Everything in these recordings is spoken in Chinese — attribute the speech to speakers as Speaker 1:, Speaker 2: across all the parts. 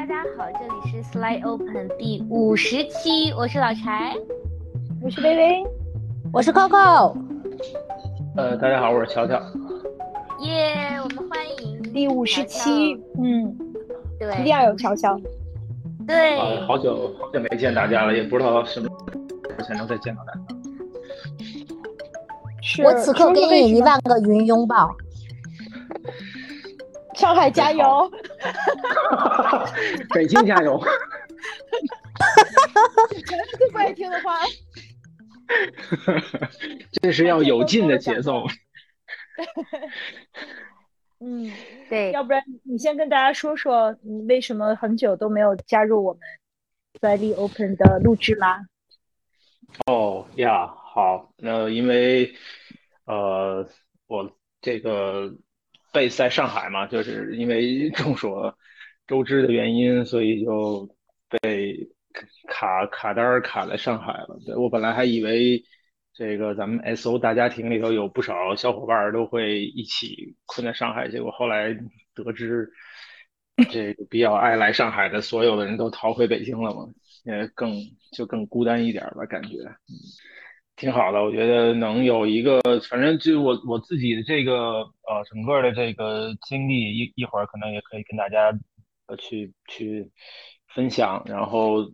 Speaker 1: 大家好，这里是 Slide Open 第五十期，我是老柴，
Speaker 2: 我是微微，
Speaker 3: 我是 Coco。
Speaker 4: 呃，大家好，我是乔乔。
Speaker 1: 耶，我们欢迎
Speaker 2: 第五十期，嗯，
Speaker 1: 对，
Speaker 2: 一定要有乔乔。
Speaker 1: 对，
Speaker 4: 好久好久没见大家了，也不知道什么时候才能再见到大家。
Speaker 3: 我此刻给你一万个云拥抱。
Speaker 2: 上海加油！
Speaker 4: 北京加油！
Speaker 2: 最不爱听的话。
Speaker 4: 这是要有劲的节奏。
Speaker 2: 嗯，
Speaker 1: 对。
Speaker 2: 要不然你先跟大家说说，你为什么很久都没有加入我们在立 Open 的录制啦？
Speaker 4: 哦呀，好，那因为呃，我这个。Base 在上海嘛，就是因为 众所周知的原因，所以就被卡卡单儿卡在上海了。对我本来还以为这个咱们 SO 大家庭里头有不少小伙伴都会一起困在上海，结果后来得知 这个比较爱来上海的所有的人都逃回北京了嘛，也更就更孤单一点吧，感觉。挺好的，我觉得能有一个，反正就我我自己的这个呃整个的这个经历，一一会儿可能也可以跟大家呃去去分享，然后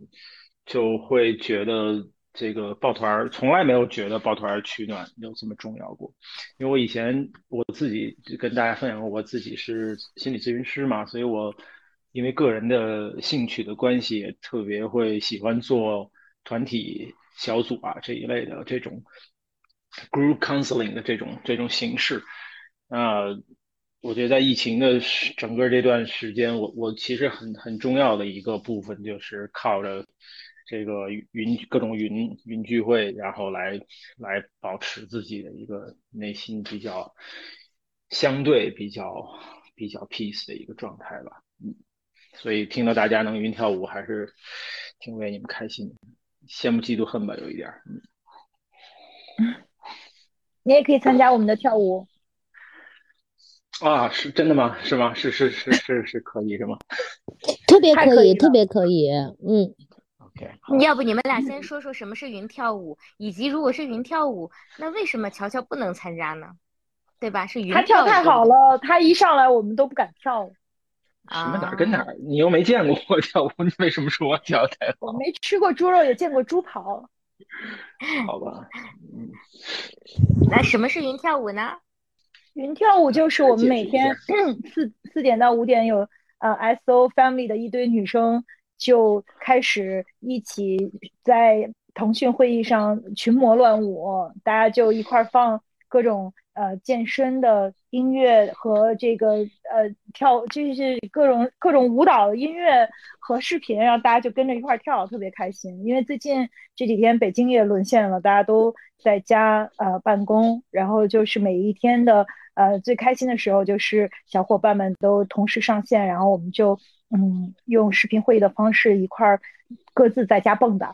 Speaker 4: 就会觉得这个抱团从来没有觉得抱团取暖有这么重要过，因为我以前我自己跟大家分享过，我自己是心理咨询师嘛，所以我因为个人的兴趣的关系，也特别会喜欢做团体。小组啊这一类的这种 group counseling 的这种这种形式，那我觉得在疫情的整个这段时间，我我其实很很重要的一个部分就是靠着这个云各种云云聚会，然后来来保持自己的一个内心比较相对比较比较 peace 的一个状态吧。嗯，所以听到大家能云跳舞，还是挺为你们开心的。羡慕嫉妒恨吧，有一点嗯。
Speaker 2: 你也可以参加我们的跳舞。
Speaker 4: 啊，是真的吗？是吗？是是是是是可以是吗？
Speaker 3: 特别可
Speaker 2: 以，
Speaker 3: 特别可以。嗯。
Speaker 4: OK。
Speaker 1: 要不你们俩先说说什么是云跳舞，以及如果是云跳舞，那为什么乔乔不能参加呢？对吧？是云
Speaker 2: 他跳太好了，他一上来我们都不敢跳。
Speaker 4: 什么哪儿跟哪儿？你又没见过我跳舞，你为什么说我跳太好？
Speaker 2: 我没吃过猪肉，也见过猪跑。
Speaker 4: 好吧。
Speaker 1: 那什么是云跳舞呢？
Speaker 2: 云跳舞就是我们每天四四点到五点有呃 SO Family 的一堆女生就开始一起在腾讯会议上群魔乱舞，大家就一块放各种。呃，健身的音乐和这个呃跳，就是各种各种舞蹈音乐和视频，然后大家就跟着一块跳，特别开心。因为最近这几天北京也沦陷了，大家都在家呃办公，然后就是每一天的呃最开心的时候，就是小伙伴们都同时上线，然后我们就嗯用视频会议的方式一块儿各自在家蹦跶。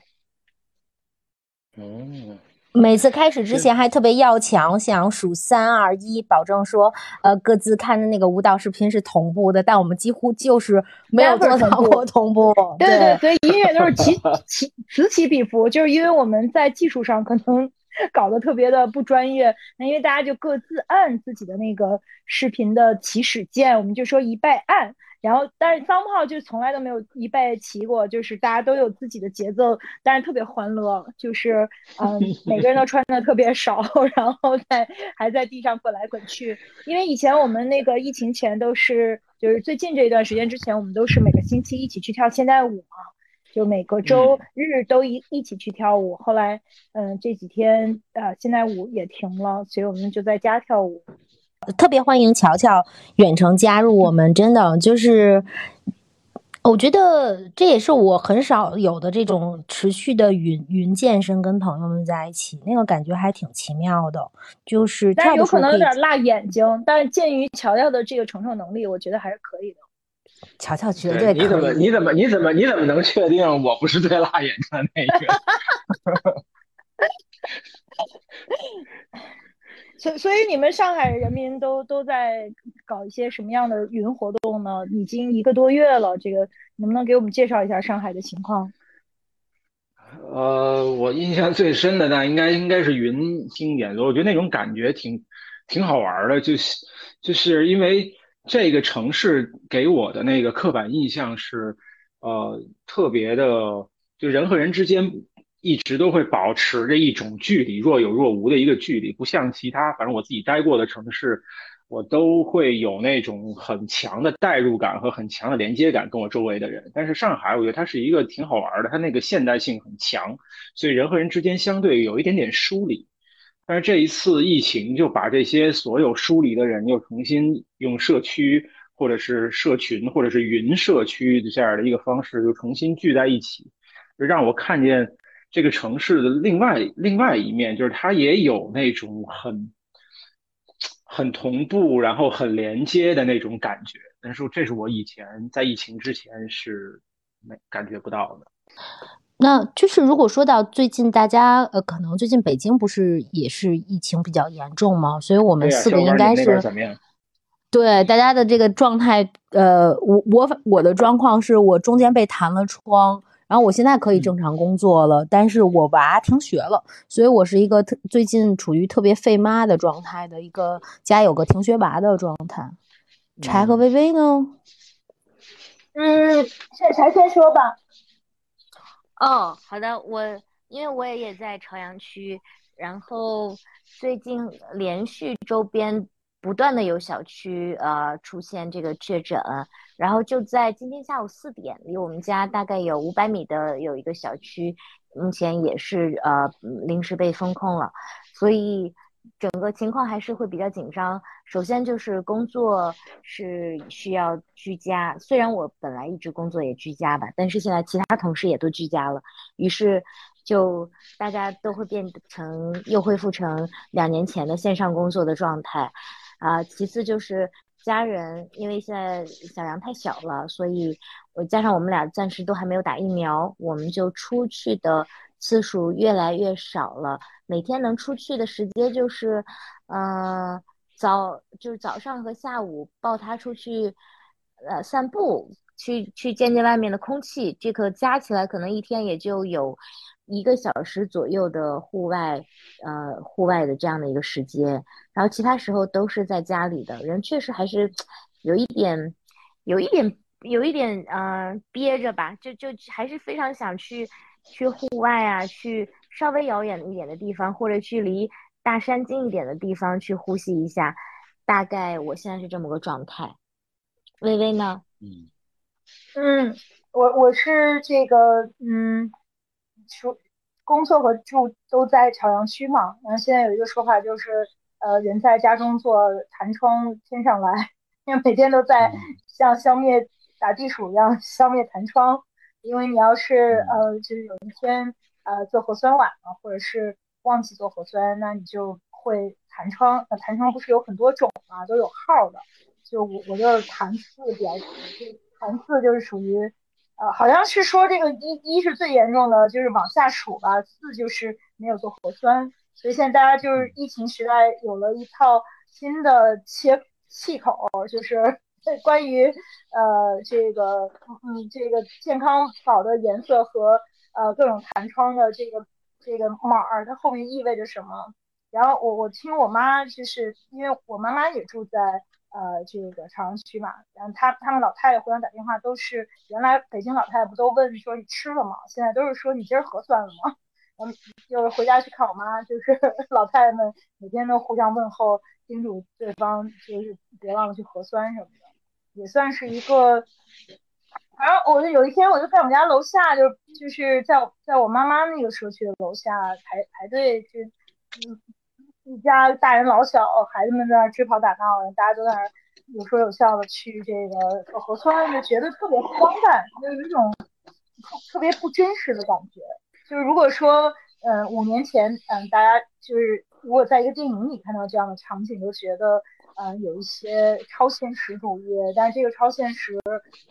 Speaker 4: 嗯。
Speaker 3: 每次开始之前还特别要强，想数三二一，保证说，呃，各自看的那个舞蹈视频是同步的，但我们几乎就是没有做到过同步。
Speaker 2: 对对，所以音乐都是起 起此起彼伏，就是因为我们在技术上可能 搞得特别的不专业，那因为大家就各自按自己的那个视频的起始键，我们就说一拜按。然后，但是桑炮就从来都没有一拜齐过，就是大家都有自己的节奏，但是特别欢乐，就是嗯，每个人都穿的特别少，然后在还在地上滚来滚去。因为以前我们那个疫情前都是，就是最近这一段时间之前，我们都是每个星期一起去跳现代舞嘛，就每个周日都一一起去跳舞。后来，嗯，这几天呃现代舞也停了，所以我们就在家跳舞。
Speaker 3: 特别欢迎乔乔远程加入我们，真的就是，我觉得这也是我很少有的这种持续的云云健身，跟朋友们在一起，那个感觉还挺奇妙的。就是，
Speaker 2: 但有可能有点辣眼睛，但是鉴于乔乔的这个承受能力，我觉得还是可以的。
Speaker 3: 乔乔绝对
Speaker 4: 你怎么你怎么你怎么你怎么能确定我不是最辣眼睛的那个？
Speaker 2: 所所以你们上海人民都都在搞一些什么样的云活动呢？已经一个多月了，这个能不能给我们介绍一下上海的情况？
Speaker 4: 呃，我印象最深的那应该应该是云经典，我觉得那种感觉挺挺好玩的，就是就是因为这个城市给我的那个刻板印象是，呃，特别的，就人和人之间一直都会保持着一种距离，若有若无的一个距离，不像其他，反正我自己待过的城市。我都会有那种很强的代入感和很强的连接感，跟我周围的人。但是上海，我觉得它是一个挺好玩的，它那个现代性很强，所以人和人之间相对有一点点疏离。但是这一次疫情就把这些所有疏离的人又重新用社区或者是社群或者是云社区这样的一个方式又重新聚在一起，让我看见这个城市的另外另外一面，就是它也有那种很。很同步，然后很连接的那种感觉，但是这是我以前在疫情之前是没感觉不到的。
Speaker 3: 那就是如果说到最近，大家呃，可能最近北京不是也是疫情比较严重吗？所以我们四个应该是对大家的这个状态，呃，我我我的状况是我中间被弹了窗。然后我现在可以正常工作了，但是我娃停学了，所以我是一个特最近处于特别费妈的状态的一个家有个停学娃的状态。柴和微微
Speaker 2: 呢？嗯，柴柴先说吧。
Speaker 1: 哦，好的，我因为我也也在朝阳区，然后最近连续周边。不断的有小区呃出现这个确诊，然后就在今天下午四点，离我们家大概有五百米的有一个小区，目前也是呃临时被封控了，所以整个情况还是会比较紧张。首先就是工作是需要居家，虽然我本来一直工作也居家吧，但是现在其他同事也都居家了，于是就大家都会变成又恢复成两年前的线上工作的状态。啊，其次就是家人，因为现在小杨太小了，所以我加上我们俩暂时都还没有打疫苗，我们就出去的次数越来越少了。每天能出去的时间就是，嗯，早就是早上和下午抱他出去，呃，散步，去去见见外面的空气。这个加起来可能一天也就有。一个小时左右的户外，呃，户外的这样的一个时间，然后其他时候都是在家里的人，确实还是有一点，有一点，有一点，呃，憋着吧，就就还是非常想去去户外啊，去稍微遥远一点的地方，或者去离大山近一点的地方去呼吸一下。大概我现在是这么个状态。微微呢？
Speaker 2: 嗯嗯，我我是这个，嗯。说工作和住都在朝阳区嘛，然后现在有一个说法就是，呃，人在家中坐，弹窗天上来，因为每天都在像消灭打地鼠一样消灭弹窗，因为你要是呃，就是有一天呃做核酸晚了，或者是忘记做核酸，那你就会弹窗。那弹窗不是有很多种嘛，都有号的，就我我就是弹四比较，就弹四就是属于。呃，好像是说这个一一是最严重的，就是往下数吧，四就是没有做核酸，所以现在大家就是疫情时代有了一套新的切气口，就是 关于呃这个嗯这个健康宝的颜色和呃各种弹窗的这个这个码儿，它后面意味着什么？然后我我听我妈就是因为我妈妈也住在。呃，这个朝阳区嘛，然后他他们老太太互相打电话都是，原来北京老太太不都问说你吃了吗？现在都是说你今儿核酸了吗？嗯，就是回家去看我妈，就是 老太太们每天都互相问候，叮嘱对方就是别忘了去核酸什么的，也算是一个。反正我就有一天我就在我们家楼下，就就是在在我妈妈那个社区的楼下排排队，就嗯。一家大人老小，孩子们在那追跑打闹，大家都在那有说有笑的去这个核酸，就觉得特别荒诞，就有一种特别不真实的感觉。就是如果说，嗯，五年前，嗯，大家就是如果在一个电影里看到这样的场景，都觉得，嗯，有一些超现实主义。但是这个超现实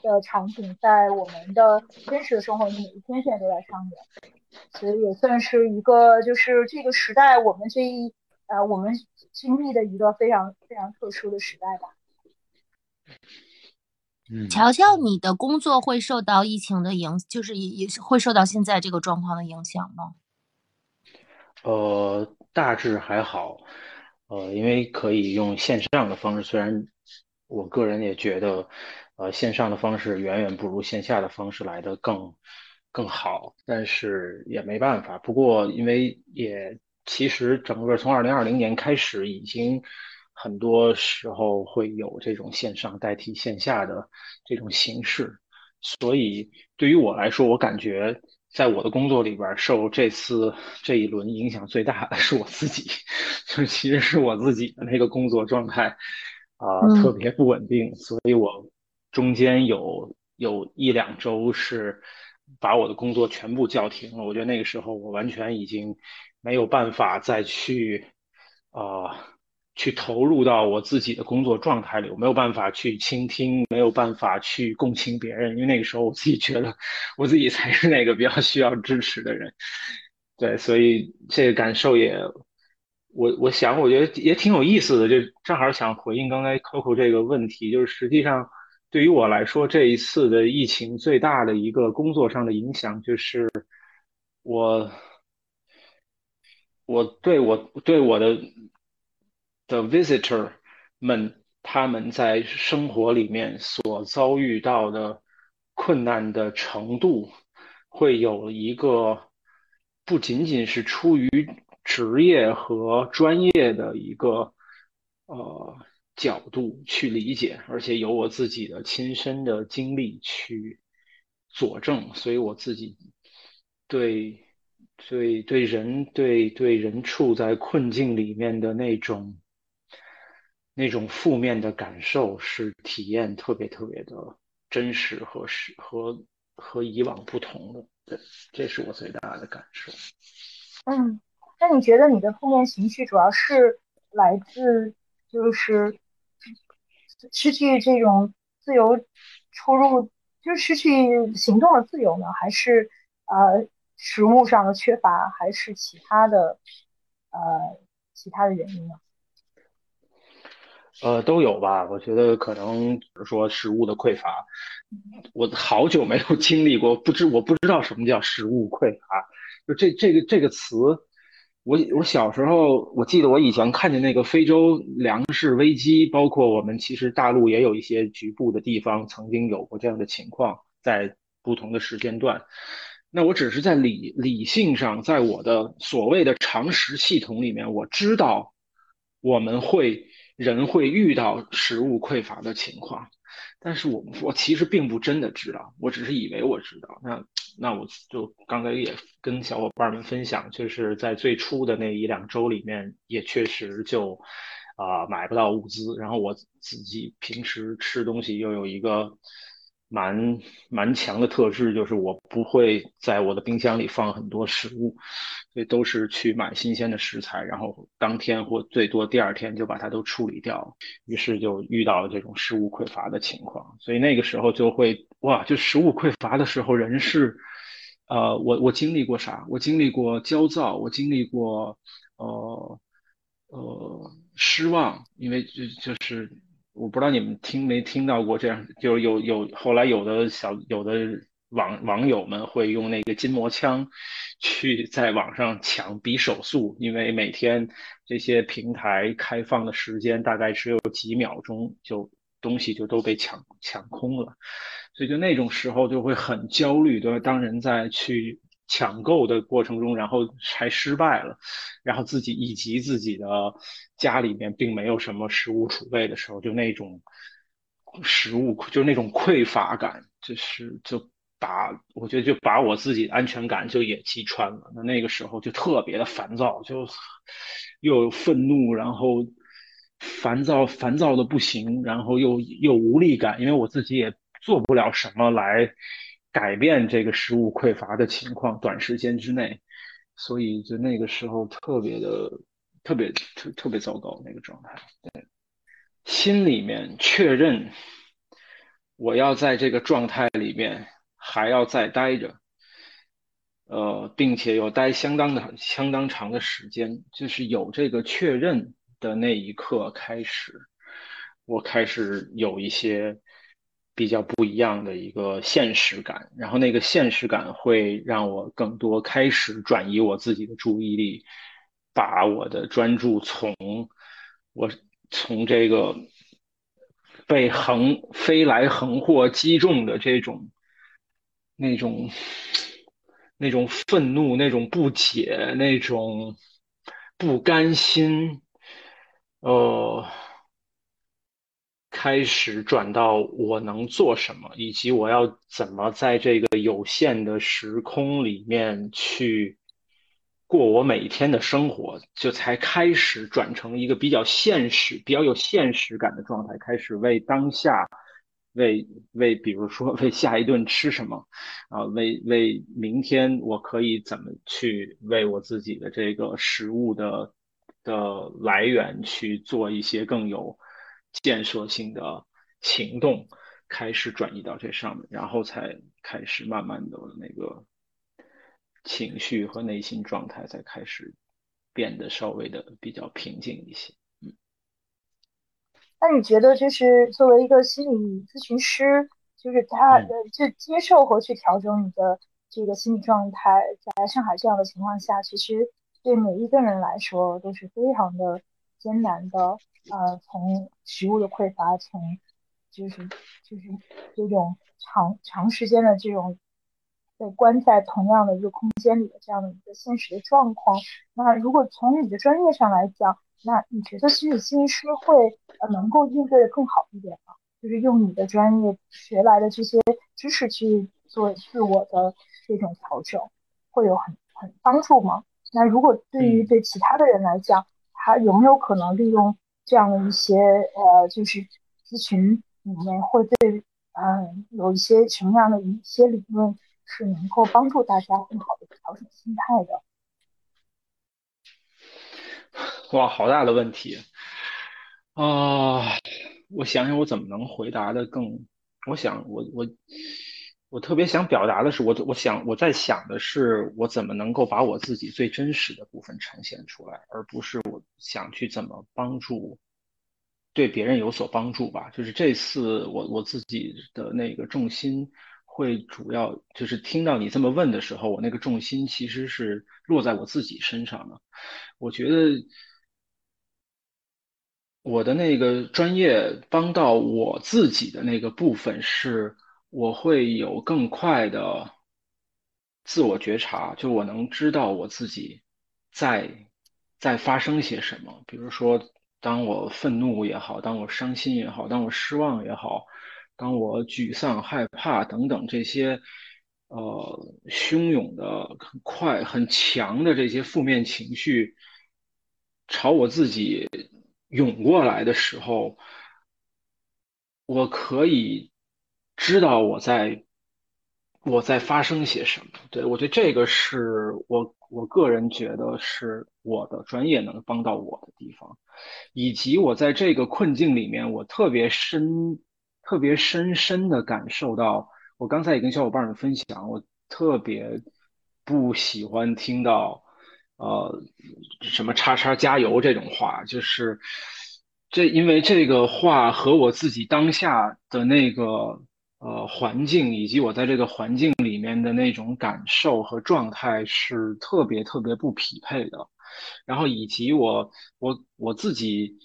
Speaker 2: 的场景在我们的真实的生活里，每一天现在都在上演，所以也算是一个，就是这个时代我们这一。呃，我们经历的一个非常非常特殊的时代吧。
Speaker 4: 嗯，
Speaker 3: 乔乔，你的工作会受到疫情的影，就是也也是会受到现在这个状况的影响吗？
Speaker 4: 呃，大致还好，呃，因为可以用线上的方式，虽然我个人也觉得，呃，线上的方式远远不如线下的方式来的更更好，但是也没办法。不过，因为也其实整个从二零二零年开始，已经很多时候会有这种线上代替线下的这种形式，所以对于我来说，我感觉。在我的工作里边，受这次这一轮影响最大的是我自己，就其实是我自己的那个工作状态啊，特别不稳定，所以我中间有有一两周是把我的工作全部叫停了。我觉得那个时候我完全已经没有办法再去啊。去投入到我自己的工作状态里，我没有办法去倾听，没有办法去共情别人，因为那个时候我自己觉得我自己才是那个比较需要支持的人。对，所以这个感受也，我我想，我觉得也挺有意思的，就正好想回应刚才 Coco 这个问题，就是实际上对于我来说，这一次的疫情最大的一个工作上的影响，就是我我对我对我的。的 visitor 们，他们在生活里面所遭遇到的困难的程度，会有一个不仅仅是出于职业和专业的一个呃角度去理解，而且有我自己的亲身的经历去佐证，所以我自己对对对人对对人处在困境里面的那种。那种负面的感受是体验特别特别的真实和是和和以往不同的，对，这是我最大的感受。
Speaker 2: 嗯，那你觉得你的负面情绪主要是来自就是失去这种自由出入，就是失去行动的自由呢，还是呃食物上的缺乏，还是其他的呃其他的原因呢？
Speaker 4: 呃，都有吧。我觉得可能比如说食物的匮乏，我好久没有经历过，不知我不知道什么叫食物匮乏。就这这个这个词，我我小时候我记得我以前看见那个非洲粮食危机，包括我们其实大陆也有一些局部的地方曾经有过这样的情况，在不同的时间段。那我只是在理理性上，在我的所谓的常识系统里面，我知道我们会。人会遇到食物匮乏的情况，但是我我其实并不真的知道，我只是以为我知道。那那我就刚才也跟小伙伴们分享，就是在最初的那一两周里面，也确实就啊买不到物资，然后我自己平时吃东西又有一个。蛮蛮强的特质就是我不会在我的冰箱里放很多食物，所以都是去买新鲜的食材，然后当天或最多第二天就把它都处理掉。于是就遇到了这种食物匮乏的情况，所以那个时候就会哇，就食物匮乏的时候，人是，呃，我我经历过啥？我经历过焦躁，我经历过呃呃失望，因为就就是。我不知道你们听没听到过这样，就是有有后来有的小有的网网友们会用那个筋膜枪去在网上抢比手速，因为每天这些平台开放的时间大概只有几秒钟，就东西就都被抢抢空了，所以就那种时候就会很焦虑，对吧？当人在去。抢购的过程中，然后还失败了，然后自己以及自己的家里面并没有什么食物储备的时候，就那种食物就那种匮乏感，就是就把我觉得就把我自己的安全感就也击穿了。那那个时候就特别的烦躁，就又愤怒，然后烦躁烦躁的不行，然后又又无力感，因为我自己也做不了什么来。改变这个食物匮乏的情况，短时间之内，所以就那个时候特别的特别特特别糟糕那个状态。对，心里面确认我要在这个状态里面还要再待着，呃，并且要待相当的相当长的时间，就是有这个确认的那一刻开始，我开始有一些比较不一样的一个现实感，然后那个现实感会让我更多开始转移我自己的注意力，把我的专注从我从这个被横飞来横祸击中的这种那种那种愤怒、那种不解、那种不甘心，呃。开始转到我能做什么，以及我要怎么在这个有限的时空里面去过我每一天的生活，就才开始转成一个比较现实、比较有现实感的状态，开始为当下、为为比如说 为下一顿吃什么啊，为为明天我可以怎么去为我自己的这个食物的的来源去做一些更有。建设性的行动开始转移到这上面，然后才开始慢慢的那个情绪和内心状态才开始变得稍微的比较平静一些。嗯，
Speaker 2: 那你觉得就是作为一个心理咨询师，就是他的就接受和去调整你的这个心理状态，在上海这样的情况下，其实对每一个人来说都是非常的艰难的。呃，从食物的匮乏，从就是就是这种长长时间的这种被关在同样的一个空间里的这样的一个现实的状况。那如果从你的专业上来讲，那你觉得心理咨询师会呃能够应对的更好一点吗？就是用你的专业学来的这些知识去做自我的这种调整，会有很很帮助吗？那如果对于对其他的人来讲，他有没有可能利用？这样的一些呃，就是咨询里面会对嗯有一些什么样的一些理论是能够帮助大家更好的调整心态的？
Speaker 4: 哇，好大的问题啊！我想想，我怎么能回答的更？我想，我我我我特别想表达的是，我我想我在想的是，我怎么能够把我自己最真实的部分呈现出来，而不是我想去怎么帮助。对别人有所帮助吧，就是这次我我自己的那个重心会主要就是听到你这么问的时候，我那个重心其实是落在我自己身上的。我觉得我的那个专业帮到我自己的那个部分是，我会有更快的自我觉察，就我能知道我自己在在发生些什么，比如说。当我愤怒也好，当我伤心也好，当我失望也好，当我沮丧、害怕等等这些，呃，汹涌的、很快、很强的这些负面情绪朝我自己涌过来的时候，我可以知道我在我在发生些什么。对我觉得这个是我我个人觉得是我的专业能帮到我的地方。以及我在这个困境里面，我特别深、特别深深的感受到，我刚才也跟小伙伴们分享，我特别不喜欢听到，呃，什么“叉叉加油”这种话，就是这，因为这个话和我自己当下的那个呃环境，以及我在这个环境里面的那种感受和状态是特别特别不匹配的。然后以及我我我自己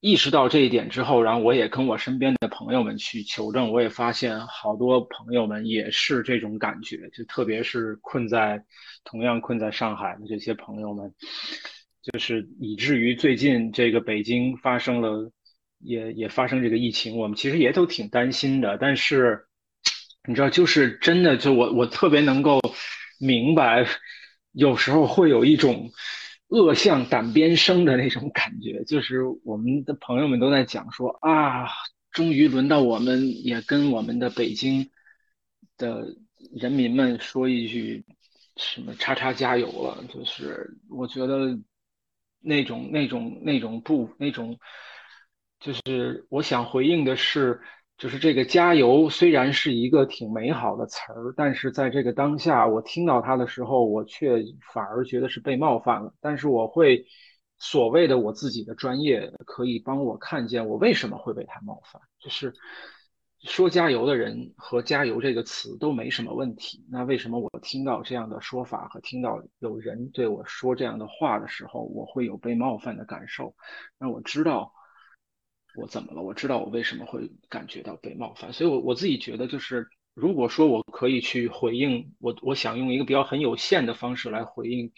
Speaker 4: 意识到这一点之后，然后我也跟我身边的朋友们去求证，我也发现好多朋友们也是这种感觉，就特别是困在同样困在上海的这些朋友们，就是以至于最近这个北京发生了也也发生这个疫情，我们其实也都挺担心的。但是你知道，就是真的，就我我特别能够明白。有时候会有一种恶向胆边生的那种感觉，就是我们的朋友们都在讲说啊，终于轮到我们也跟我们的北京的人民们说一句什么“叉叉加油”了。就是我觉得那种那种那种不那种，就是我想回应的是。就是这个加油虽然是一个挺美好的词儿，但是在这个当下，我听到它的时候，我却反而觉得是被冒犯了。但是我会所谓的我自己的专业可以帮我看见我为什么会被他冒犯，就是说加油的人和加油这个词都没什么问题，那为什么我听到这样的说法和听到有人对我说这样的话的时候，我会有被冒犯的感受？那我知道我怎么了，我知道我为什么会感觉到被冒犯，所以，我我自己觉得就是，如果说我可以去回应，我我想用一个比较很有限的方式来回应。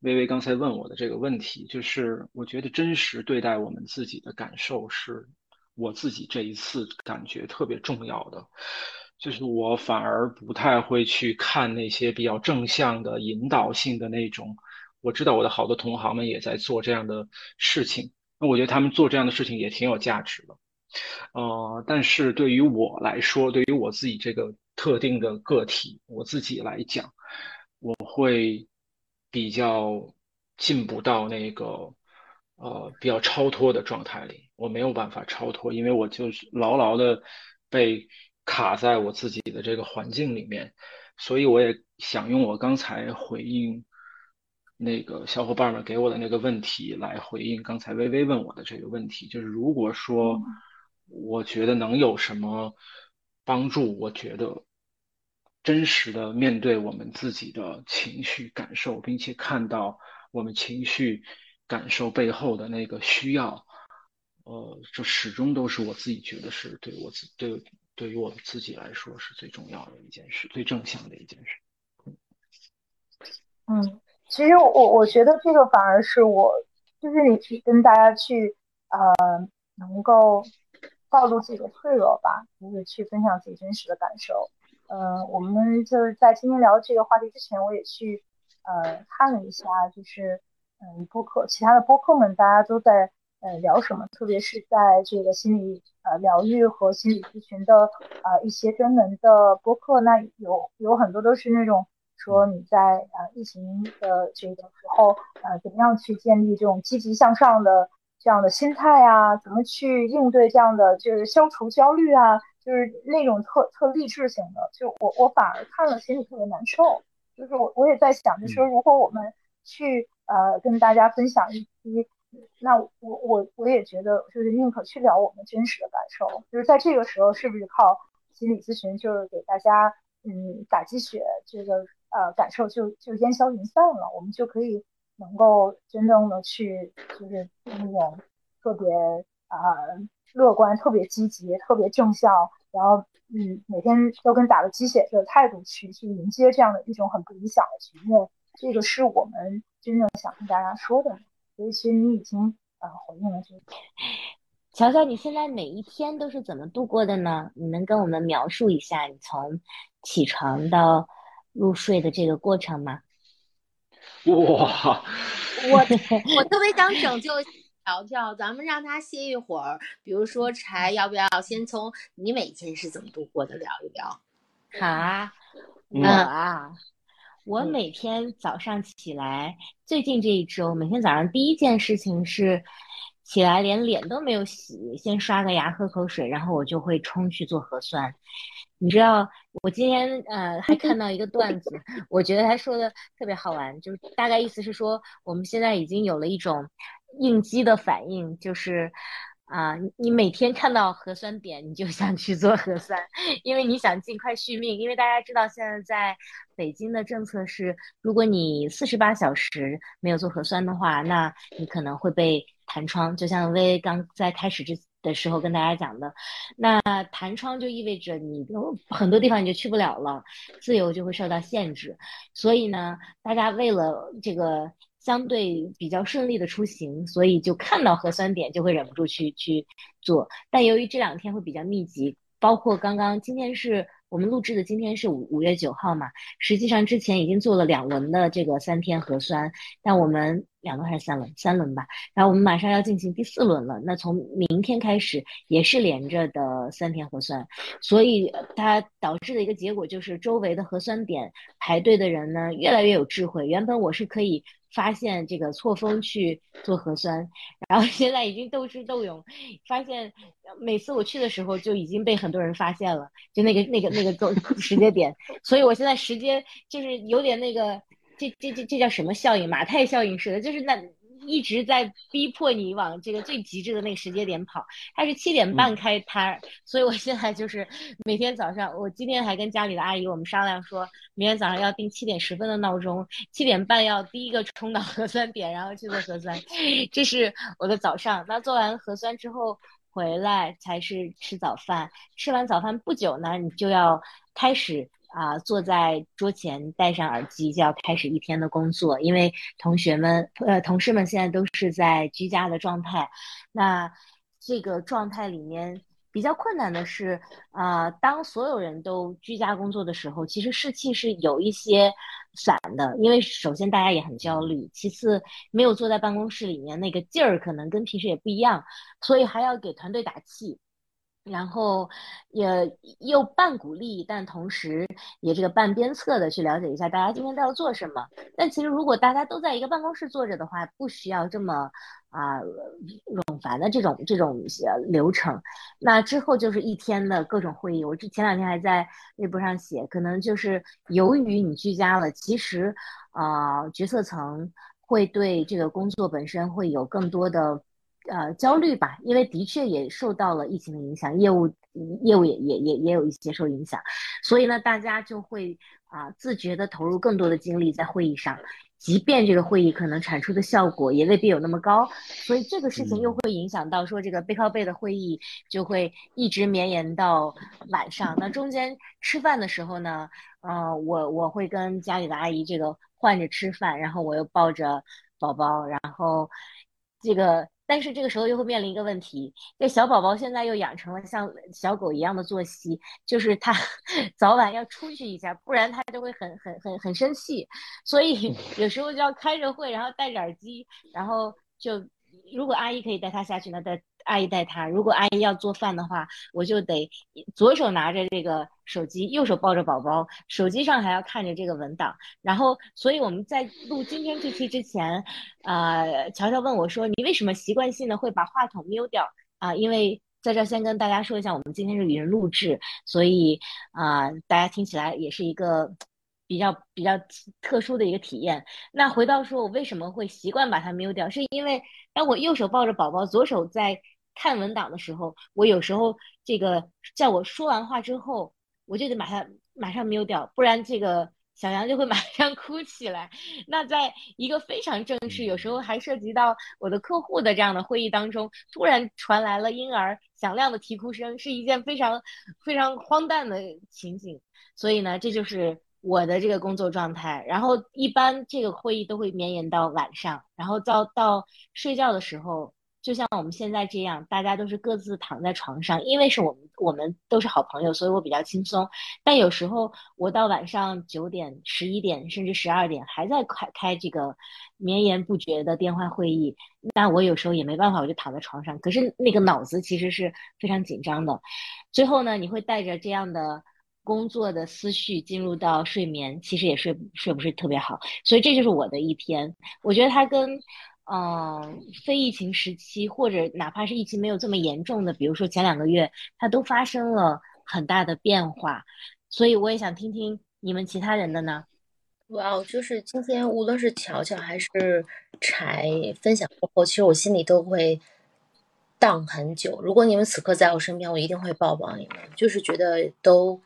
Speaker 4: 微微刚才问我的这个问题，就是我觉得真实对待我们自己的感受，是我自己这一次感觉特别重要的。就是我反而不太会去看那些比较正向的、引导性的那种。我知道我的好多同行们也在做这样的事情，那我觉得他们做这样的事情也挺有价值的。呃，但是对于我来说，对于我自己这个特定的个体，我自己来讲，我会。比较进不到那个呃比较超脱的状态里，我没有办法超脱，因为我就是牢牢的被卡在我自己的这个环境里面，所以我也想用我刚才回应那个小伙伴们给我的那个问题来回应刚才微微问我的这个问题，就是如果说我觉得能有什么帮助，我觉得。真实的面对我们自己的情绪感受，并且看到我们情绪感受背后的那个需要，呃，这始终都是我自己觉得是对我自对对于我自己来说是最重要的一件事，最正向的一件事。
Speaker 2: 嗯，其实我我觉得这个反而是我就是你去跟大家去呃能够暴露自己的脆弱吧，就是去分享自己真实的感受。呃，我们就是在今天聊这个话题之前，我也去呃看了一下，就是嗯播客，其他的播客们大家都在呃聊什么，特别是在这个心理呃疗愈和心理咨询的呃一些专门的播客，那有有很多都是那种说你在呃疫情的这个时候呃怎么样去建立这种积极向上的这样的心态啊，怎么去应对这样的就是消除焦虑啊。就是那种特特励志型的，就我我反而看了心里特别难受。就是我我也在想，就是说如果我们去呃跟大家分享一期，那我我我也觉得就是宁可去聊我们真实的感受。就是在这个时候，是不是靠心理咨询就是给大家嗯打鸡血，这个呃感受就就烟消云散了，我们就可以能够真正的去就是那种特别啊。乐观、特别积极、特别正向，然后嗯，每天都跟打了鸡血似的态度去去迎接这样的一种很不理想的局面，这个是我们真正想跟大家说的。所以其实你已经呃回应了这个。
Speaker 1: 乔乔，你现在每一天都是怎么度过的呢？你能跟我们描述一下你从起床到入睡的这个过程吗？
Speaker 4: 哇，
Speaker 5: 我 我特别想拯救。乔乔，咱们让他歇一会儿。比如说柴，要不要先从你每天是怎么度过的聊一聊？
Speaker 1: 好啊，我啊，我每天早上起来，最近这一周，每天早上第一件事情是起来连脸都没有洗，先刷个牙，喝口水，然后我就会冲去做核酸。你知道，我今天呃还看到一个段子，我觉得他说的特别好玩，就是大概意思是说，我们现在已经有了一种。应激的反应就是，啊，你每天看到核酸点，你就想去做核酸，因为你想尽快续命。因为大家知道，现在在北京的政策是，如果你四十八小时没有做核酸的话，那你可能会被弹窗。就像薇刚在开始之的时候跟大家讲的，那弹窗就意味着你很多地方你就去不了了，自由就会受到限制。所以呢，大家为了这个。相对比较顺利的出行，所以就看到核酸点就会忍不住去去做。但由于这两天会比较密集，包括刚刚今天是我们录制的，今天是五五月九号嘛，实际上之前已经做了两轮的这个三天核酸，但我们两轮还是三轮，三轮吧。然后我们马上要进行第四轮了，那从明天开始也是连着的三天核酸，所以它导致的一个结果就是周围的核酸点排队的人呢越来越有智慧。原本我是可以。发现这个错峰去做核酸，然后 现在已经斗智斗勇，发现每次我去的时候就已经被很多人发现了，就那个那个那个时间点，所以我现在时间就是有点那个，这这这这叫什么效应？马太效应似的，就是那一直在逼迫你往这个最极致的那个时间点跑。它是七点半开摊，所以我现在就是每天早上，我今天还跟家里的阿姨我们商量说，明天早上要定七点十分的闹钟，七点半要第一个冲到核酸点，然后去做核酸。这是我的早上。那做完核酸之后回来才是吃早饭，吃完早饭不久呢，你就要开始。啊，坐在桌前，戴上耳机，就要开始一天的工作。因为同学们、呃，同事们现在都是在居家的状态。那这个状态里面比较困难的是，啊，当所有人都居家工作的时候，其实士气是有一些散的。因为首先大家也很焦虑，其次没有坐在办公室里面那个劲儿，可能跟平时也不一样，所以还要给团队打气。然后也又半鼓励，但同时也这个半鞭策的去了解一下大家今天都要做什么。但其实如果大家都在一个办公室坐着的话，不需要这么啊冗繁的这种这种流程。那之后就是一天的各种会议。我这前两天还在微博上写，可能就是由于你居家了，其实啊决策层会对这个工作本身会有更多的。呃，焦虑吧，因为的确也受到了疫情的影响，业务业务也也也也有一些受影响，所以呢，大家就会啊自觉的投入更多的精力在会议上，即便这个会议可能产出的效果也未必有那么高，所以这个事情又会影响到说这个背靠背的会议就会一直绵延到晚上。那中间吃饭的时候呢，呃，我我会跟家里的阿姨这个换着吃饭，然后我又抱着宝宝，然后这个。但是这个时候又会面临一个问题，这小宝宝现在又养成了像小狗一样的作息，就是他 早晚要出去一下，不然他就会很很很很生气，所以 有时候就要开着会，然后戴着耳机，然后就如果阿姨可以带他下去，那带。阿姨带他，如果阿姨要做饭的话，我就得左手拿着这个手机，右手抱着宝宝，手机上还要看着这个文档。然后，所以我们在录今天这期之前，呃，乔乔问我说：“你为什么习惯性的会把话筒 mute 掉？”啊，因为在这先跟大家说一下，我们今天是语音录制，所以啊，大家听起来也是一个比较比较特殊的一个体验。那回到说我为什么会习惯把它 mute 掉，是因为当我右手抱着宝宝，左手在。看文档的时候，我有时候这个在我说完话之后，我就得马上马上 mute 掉，不然这个小杨就会 马上哭起来。那在一个非常正式，有时候还涉及到我的客户的这样的会议当中，突然传来了婴儿响亮的啼哭声，是一件非常非常荒诞的情景。所以呢，这就是我的这个工作状态。然后一般这个会议都会绵延到晚上，然后到到睡觉的时候。就像我们现在这样，大家都是各自躺在床上，因为是我们我们都是好朋友，所以我比较轻松。但有时候我到晚上九点、十一点，甚至十二点还在开开这个绵延不绝的电话会议，那我有时候也没办法，我就躺在床上。可是那个脑子其实是非常紧张的。最后呢，你会带着这样的工作的思绪进入到睡眠，其实也睡睡不是特别好。所以这就是我的一天。我觉得它跟。嗯，非疫情时期，或者哪怕是疫情没有这么严重的，比如说前两个月，它都发生了很大的变化，所以我也想听听你们其他人的呢。
Speaker 5: 哇哦，就是今天无论是乔乔还是柴分享过后，其实我心里都会荡很久。如果你们此刻在我身边，我一定会抱抱你们，就是觉得都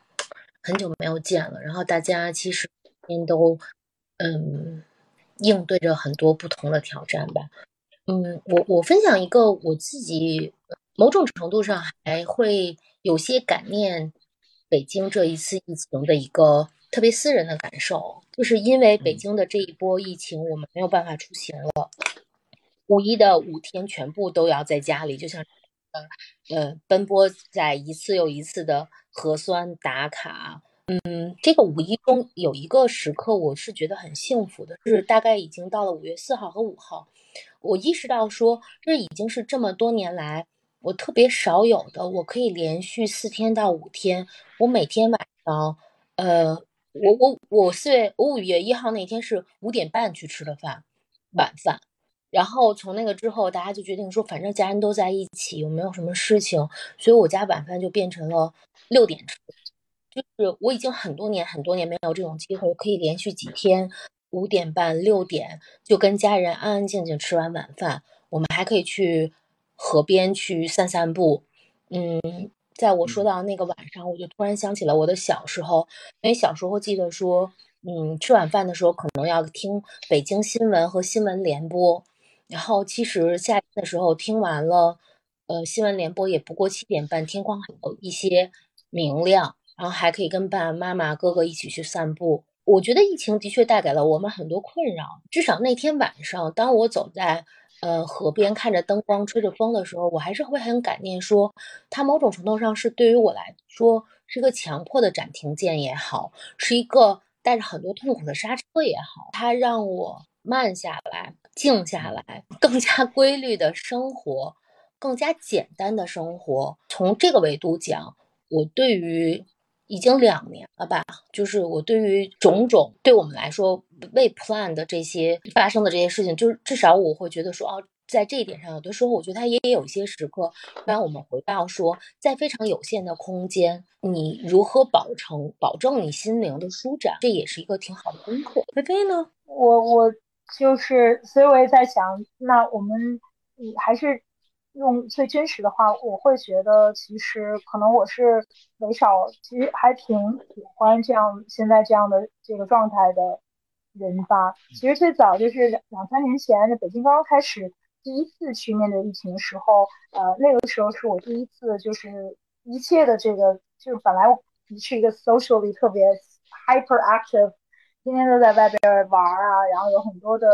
Speaker 5: 很久没有见了。然后大家其实天都嗯。应对着很多不同的挑战吧，嗯，我我分享一个我自己某种程度上还会有些感念北京这一次疫情的一个特别私人的感受，就是因为北京的这一波疫情，我们没有办法出行了，五一的五天全部都要在家里，就像呃呃奔波在一次又一次的核酸打卡。嗯，这个五一中有一个时刻，我是觉得很幸福的，就是大概已经到了五月四号和五号，我意识到说，这已经是这么多年来我特别少有的，我可以连续四天到五天，我每天晚上，呃，我我我四月我五月一号那天是五点半去吃的饭，晚饭，然后从那个之后，大家就决定说，反正家人都在一起，有没有什么事情，所以我家晚饭就变成了六点吃。就是我已经很多年很多年没有这种机会，可以连续几天五点半六点就跟家人安安静静吃完晚饭，我们还可以去河边去散散步。嗯，在我说到那个晚上，我就突然想起了我的小时候，因为小时候记得说，嗯，吃晚饭的时候可能要听北京新闻和新闻联播，然后其实夏天的时候听完了，呃，新闻联播也不过七点半，天光还有一些明亮，然后还可以跟爸爸妈妈、哥哥一起去散步。我觉得疫情的确带给了我们很多困扰。至少那天晚上，当我走在呃河边，看着灯光，吹着风的时候，我还是会很感念，说它某种程度上是对于我来说是一个强迫的暂停键也好，是一个带着很多痛苦的刹车也好，它让我慢下来、静下来，更加规律的生活，更加简单的生活。从这个维度讲，我对于。已经两年了吧，就是我对于种种对我们来说未 plan 的这些发生的这些事情，就是至少我会觉得说，哦，在这一点上，有的时候我觉得它也有一些时刻，让我们回到说，在非常有限的空间，你如何保成保证你心灵的舒展，这也是一个挺好的功课。菲菲呢？
Speaker 2: 我我就是，所以我也在想，那我们还是。用最真实的话，我会觉得其实可能我是没少，其实还挺喜欢这样现在这样的这个状态的人吧。其实最早就是两两三年前，北京刚刚开始第一次去面对疫情的时候，呃，那个时候是我第一次就是一切的这个，就是本来我是一个 socially 特别 hyperactive，天天都在外边玩啊，然后有很多的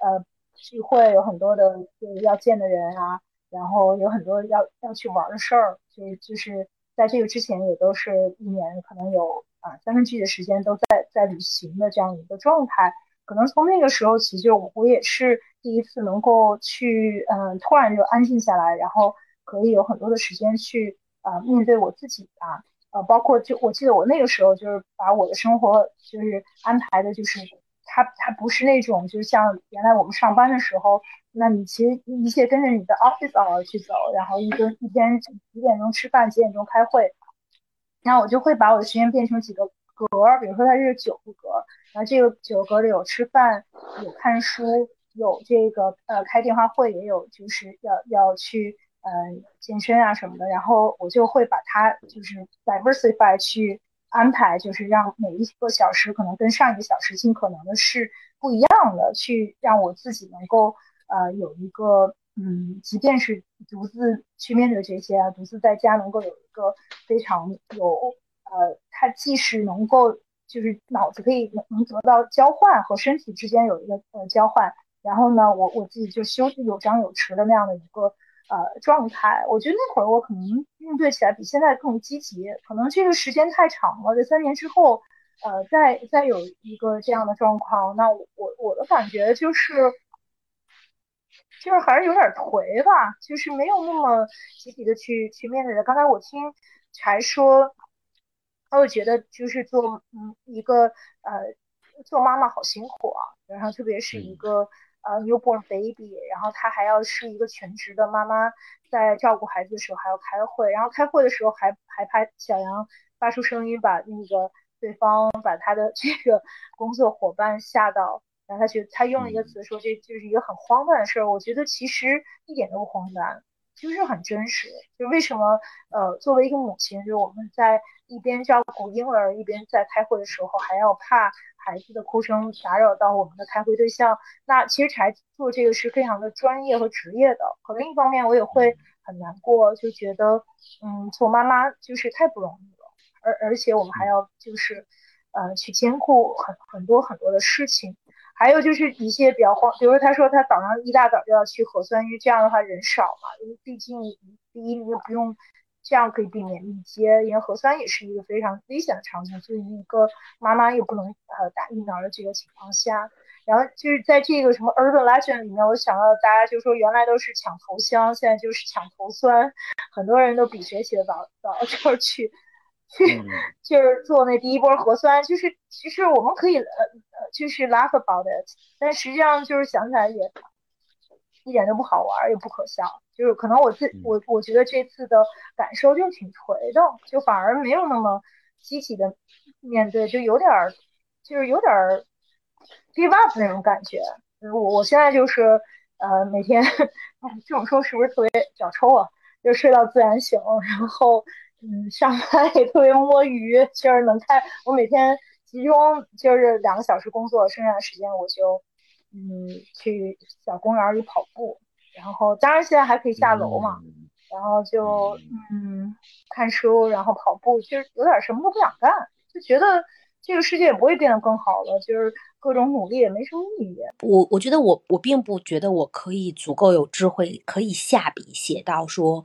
Speaker 2: 呃聚会，有很多的就是要见的人啊。然后有很多要要去玩的事儿，所以就是在这个之前也都是一年可能有啊三分之一的时间都在在旅行的这样一个状态。可能从那个时候起，就我也是第一次能够去嗯突然就安静下来，然后可以有很多的时间去啊面对我自己啊，呃包括就我记得我那个时候就是把我的生活就是安排的就是。它它不是那种，就是像原来我们上班的时候，那你其实一切跟着你的 office hour 去走，然后一根一天几点钟吃饭，几点钟开会，然后我就会把我的时间变成几个格，比如说它是九个格，然后这个九个格里有吃饭，有看书，有这个呃开电话会，也有就是要要去呃健身啊什么的，然后我就会把它就是 diversify 去。安排就是让每一个小时可能跟上一个小时尽可能的是不一样的，去让我自己能够呃有一个嗯，即便是独自去面对这些啊，独自在家能够有一个非常有呃，它既是能够就是脑子可以能能得到交换和身体之间有一个呃交换，然后呢，我我自己就休息有张有弛的那样的一个。呃，状态，我觉得那会儿我可能应对起来比现在更积极，可能这个时间太长了。这三年之后，呃，再再有一个这样的状况，那我我的感觉就是，就是还是有点颓吧，就是没有那么积极的去去面对的。刚才我听柴说，他会觉得就是做嗯一个呃做妈妈好辛苦啊，然后特别是一个。呃，newborn baby，然后她还要是一个全职的妈妈，在照顾孩子的时候还要开会，然后开会的时候还还怕小杨发出声音，把那个对方把他的 这个工作伙伴吓到，然后他觉得他用了一个词说这就是一个很荒诞的事儿，我觉得其实一点都不荒诞，就是很真实。就为什么呃，作为一个母亲，就是我们在一边照顾婴儿，一边在开会的时候还要怕。孩子的哭声打扰到我们的开会对象，那其实才做这个是非常的专业和职业的。可能一方面我也会很难过，就觉得，嗯，做妈妈就是太不容易了，而而且我们还要就是，呃，去兼顾很很多很多的事情，还有就是一些比较慌，比如说他说他早上一大早就要去核酸，因为这样的话人少嘛，因为毕竟第一你又不用。这样可以避免密接，因为核酸也是一个非常危险的场景，就是一个妈妈又不能呃打疫苗的这个情况下，然后就是在这个什么 urban legend 里面，我想到大家就说原来都是抢头香，现在就是抢头酸，很多人都比谁起的早早，就是去去就是做那第一波核酸，就是其实我们可以呃呃就是 laugh about it，但实际上就是想起来也。一点都不好玩，也不可笑，就是可能我自我我觉得这次的感受就挺颓的，就反而没有那么积极的面对，就有点儿，就是有点儿 give up 那种感觉。我我现在就是呃每天，哎，这种说是不是特别脚抽啊？就睡到自然醒，然后嗯上班也特别摸鱼，就是能开。我每天集中就是两个小时工作，剩下的时间我就嗯去小公园里跑步，然后当然现在还可以下楼嘛。然后就嗯看书，然后跑步，就是有点什么都不想干，就觉得这个世界也不会变得更好了，就是各种努力也没什么意义。
Speaker 5: 我我觉得我我并不觉得我可以足够有智慧，可以下笔写到说，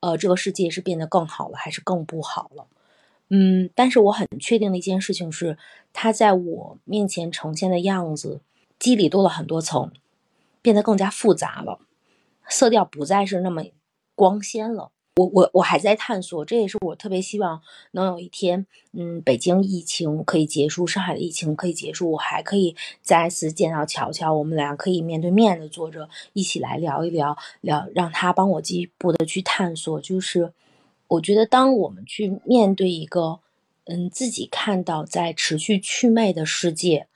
Speaker 5: 呃，这个世界是变得更好了还是更不好了。嗯，但是我很确定的一件事情是，它在我面前呈现的样子，肌理多了很多层，变得更加复杂了，色调不再是那么。光鲜了，我我我还在探索，这也是我特别希望能有一天，嗯，北京疫情可以结束，上海的疫情可以结束，我还可以再次见到乔乔，我们俩可以面对面的坐着一起来聊一聊，聊让他帮我进一步的去探索。就是我觉得，当我们去面对一个，嗯，自己看到在持续祛魅的世界，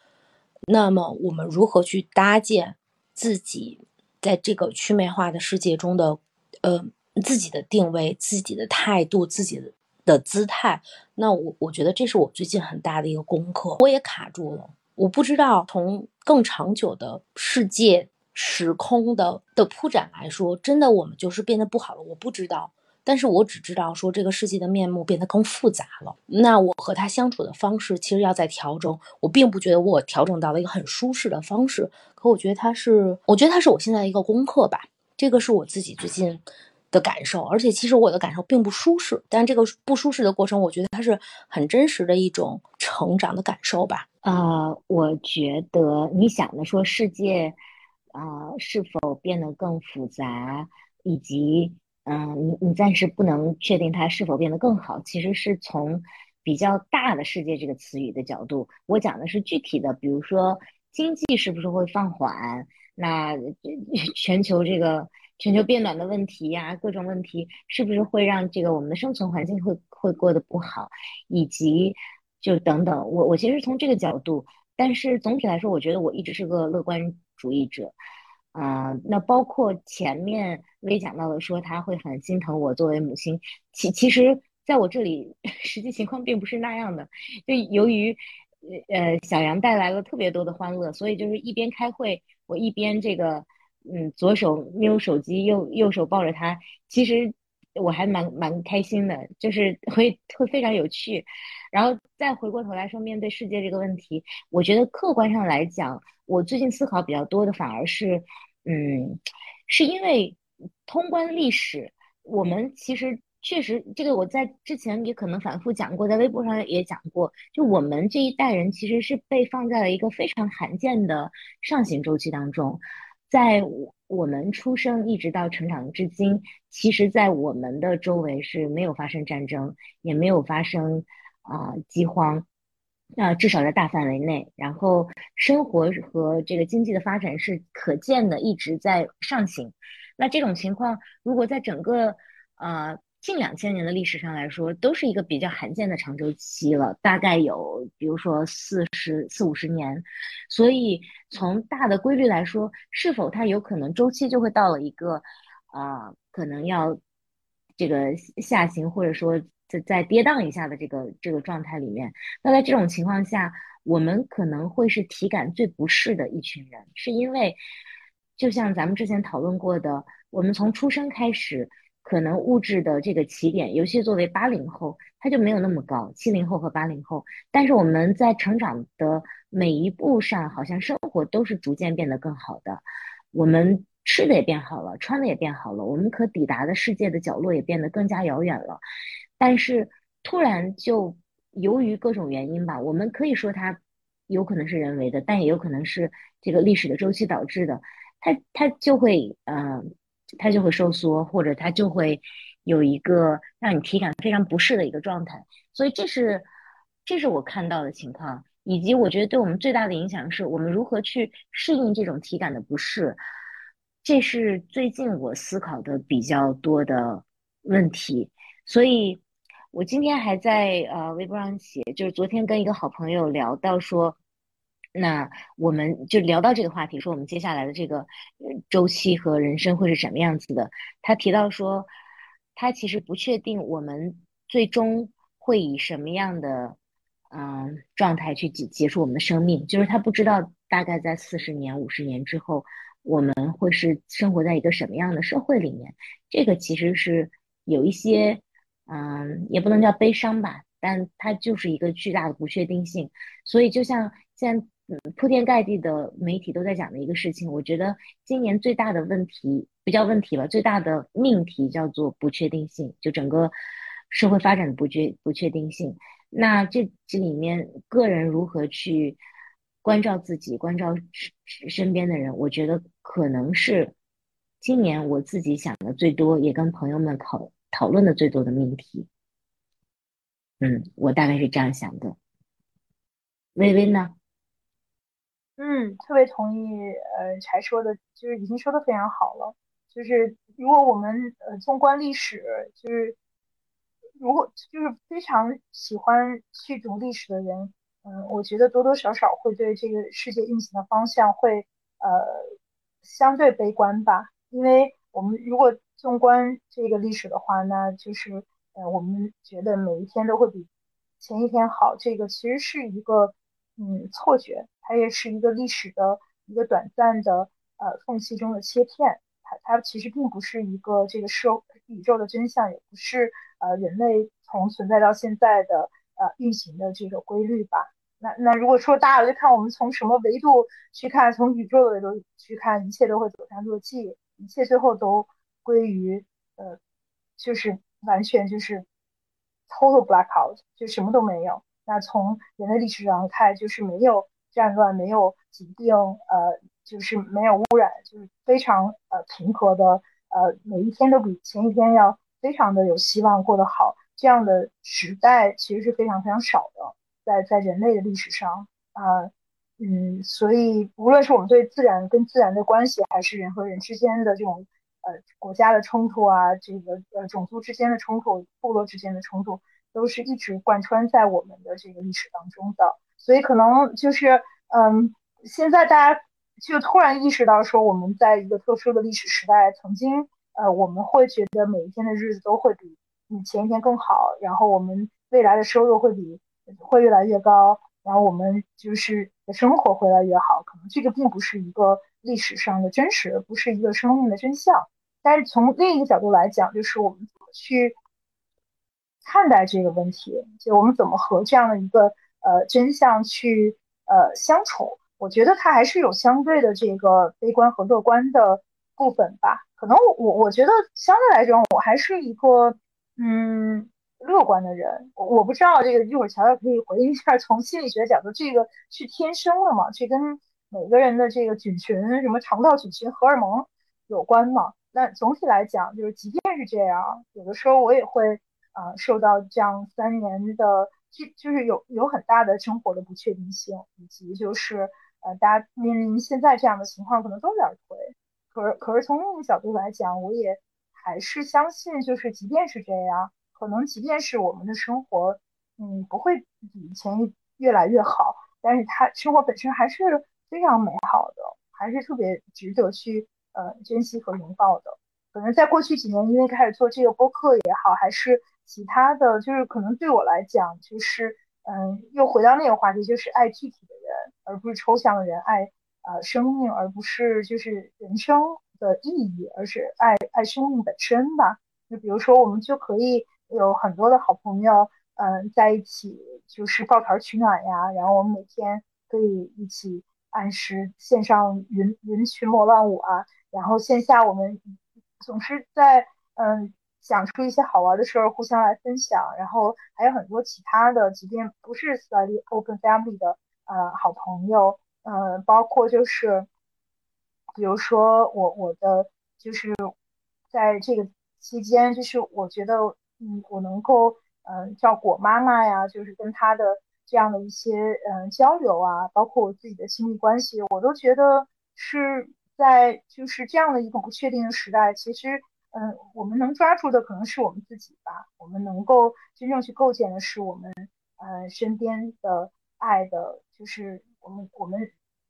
Speaker 5: 那么我们如何去搭建自己在这个祛魅化的世界中的？呃，自己的定位、自己的态度、自己的姿态，那我我觉得这是我最近很大的一个功课。我也卡住了，我不知道从更长久的世界时空的的铺展来说，真的我们就是变得不好了。我不知道，但是我只知道说这个世界的面目变得更复杂了。那我和他相处的方式其实要在调整。我并不觉得我调整到了一个很舒适的方式，可我觉得他是，我觉得他是我现在的一个功课吧。这个是我自己最近的感受，而且其实我的感受并不舒适，但这个不舒适的过程，我觉得它是很真实的一种成长的感受吧。
Speaker 1: 呃，我觉得你想的说世界，啊，是否变得更复杂，以及嗯，你你暂时不能确定它是否变得更好，其实是从比较大的世界这个词语的角度，我讲的是具体的，比如说经济是不是会放缓。那 全球这个全球变暖的问题呀，各种问题是不是会让这个我们的生存环境会会过得不好，以及就等等，我我其实从这个角度，但是总体来说，我觉得我一直是个乐观主义者，啊，那包括前面微讲到的说他会很心疼我作为母亲，其其实在我这里 实际情况并不是那样的，就由于呃小杨带来了特别多的欢乐，所以就是一边开会。我一边这个，嗯，左手瞄手机，右右手抱着他，其实我还蛮蛮开心的，就是会会非常有趣。然后再回过头来说，面对世界这个问题，我觉得客观上来讲，我最近思考比较多的反而是，嗯，是因为通关历史，我们其实。确实，这个我在之前也可能反复讲过，在微博上也讲过。就我们这一代人，其实是被放在了一个非常罕见的上行周期当中。在我们出生一直到成长至今，其实，在我们的周围是没有发生战争，也没有发生啊饥荒，那至少在大范围内。然后生活和这个经济的发展是可见的，一直在上行。那这种情况，如果在整个呃。近两千年的历史上来说，都是一个比较罕见的长周期了，大概有比如说四十四五十年。所以从大的规律来说，是否它有可能周期就会到了一个啊，可能要这个下行，或者说在在跌宕一下的这个这个状态里面？那在这种情况下，我们可能会是体感最不适的一群人，是因为就像咱们之前讨论过的，我们从出生开始。可能物质的这个起点，尤其作为八零后，它就没有那么高。七零后和八零后，但是我们在成长的每一步上，好像生活都是逐渐变得更好的。我们吃的也变好了，穿的也变好了，我们可抵达的世界的角落也变得更加遥远了。但是突然就由于各种原因吧，我们可以说它有可能是人为的，但也有可能是这个历史的周期导致的。它它就会嗯。它就会收缩，或者它就会有一个让你体感非常不适的一个状态，所以这是这是我看到的情况，以及我觉得对我们最大的影响是我们如何去适应这种体感的不适，这是最近我思考的比较多的问题。所以我今天还在呃微博上写，就是昨天跟一个好朋友聊到说，那我们就聊到这个话题，说我们接下来的这个周期和人生会是什么样子的。他提到说，他其实不确定我们最终会以什么样的嗯状态去结结束我们的生命，就是他不知道大概在四十年、五十年之后，我们会是生活在一个什么样的社会里面。这个其实是有一些嗯，也不能叫悲伤吧，但它就是一个巨大的不确定性。所以就像现在。铺天盖地的媒体都在讲的一个事情，我觉得今年最大的问题不叫问题了，最大的命题叫做不确定性，就整个社会发展的不确不确定性。那这这里面个人如何去关照自己，关照身边的人，我觉得可能是今年我自己想的最多，也跟朋友们讨讨论的最多的命题。嗯，我大概是这样想的。微微呢？
Speaker 2: 嗯，特别同意，呃，柴说的，就是已经说的非常好了。就是如果我们呃纵观历史，就是如果就是非常喜欢去读历史的人，嗯，我觉得多多少少会对这个世界运行的方向会呃相对悲观吧。因为我们如果纵观这个历史的话，那就是呃我们觉得每一天都会比前一天好，这个其实是一个嗯错觉。它也是一个历史的一个短暂的呃缝隙中的切片，它它其实并不是一个这个社宇宙的真相，也不是呃人类从存在到现在的呃运行的这个规律吧。那那如果说大了，就看我们从什么维度去看，从宇宙的维度去看，一切都会走向落寂，一切最后都归于呃就是完全就是 total blackout，就什么都没有。那从人类历史上看，就是没有。战乱没有疾病，呃，就是没有污染，就是非常呃平和的，呃，每一天都比前一天要非常的有希望过得好。这样的时代其实是非常非常少的，在在人类的历史上啊，嗯，所以无论是我们对自然跟自然的关系，还是人和人之间的这种呃国家的冲突啊，这个呃种族之间的冲突、部落之间的冲突，都是一直贯穿在我们的这个历史当中的。所以可能就是，嗯，现在大家就突然意识到说，我们在一个特殊的历史时代，曾经，呃，我们会觉得每一天的日子都会比前一天更好，然后我们未来的收入会比会越来越高，然后我们就是生活会越来越好。可能这个并不是一个历史上的真实，不是一个生命的真相。但是从另一个角度来讲，就是我们怎么去看待这个问题，就我们怎么和这样的一个。呃，真相去呃相处，我觉得它还是有相对的这个悲观和乐观的部分吧。可能我我觉得相对来讲，我还是一个嗯乐观的人。我我不知道这个一会儿乔乔可以回应一下，从心理学角度，这个是天生的嘛？这跟每个人的这个菌群什么肠道菌群、荷尔蒙有关嘛？那总体来讲，就是即便是这样，有的时候我也会啊受到这样三年的。就就是有有很大的生活的不确定性，以及就是呃，大家面临现在这样的情况，可能都有点颓。可是可是从另一个角度来讲，我也还是相信，就是即便是这样，可能即便是我们的生活，嗯，不会比以前越来越好，但是它生活本身还是非常美好的，还是特别值得去呃珍惜和拥抱的。可能在过去几年，因为开始做这个播客也好，还是。其他的就是可能对我来讲，就是嗯，又回到那个话题，就是爱具体的人，而不是抽象的人；爱呃生命，而不是就是人生的意义，而是爱爱生命本身吧。就比如说，我们就可以有很多的好朋友，嗯，在一起就是抱团取暖呀。然后我们每天可以一起按时线上云云群魔乱舞啊。然后线下我们总是在嗯。想出一些好玩的事儿，互相来分享，然后还有很多其他的，即便不是 study open family 的呃好朋友，嗯，包括就是，比如说我我的就是在这个期间，就是我觉得嗯我能够嗯照顾我妈妈呀，就是跟她的这样的一些嗯交流啊，包括我自己的亲密关系，我都觉得是在就是这样的一个不确定的时代，其实。嗯，我们能抓住的可能是我们自己吧。我们能够真正去构建的是我们，呃，身边的爱的，就是我们我们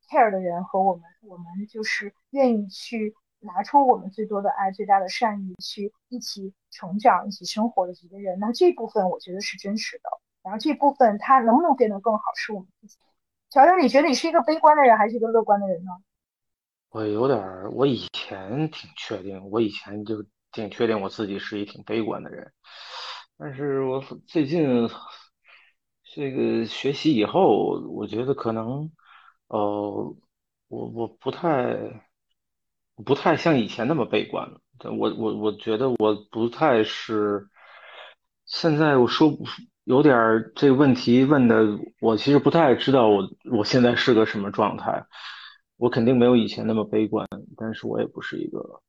Speaker 2: care 的人和我们我们就是愿意去拿出我们最多的爱、最大的善意去一起成长、一起生活的几个人，那这部分我觉得是真实的。然后这部分它能不能变得更好，是我们自己。乔乔，你觉得你是一个悲观的人还是一个乐观的人呢？
Speaker 4: 我有点，我以前挺确定，我以前就挺确定我自己是一挺悲观的人，但是我最近这个学习以后，我觉得可能，呃，我我不太不太像以前那么悲观了。我我我觉得我不太是，现在我说有点这个问题问的，我其实不太知道我我现在是个什么状态。我肯定没有以前那么悲观，但是我也不是一个，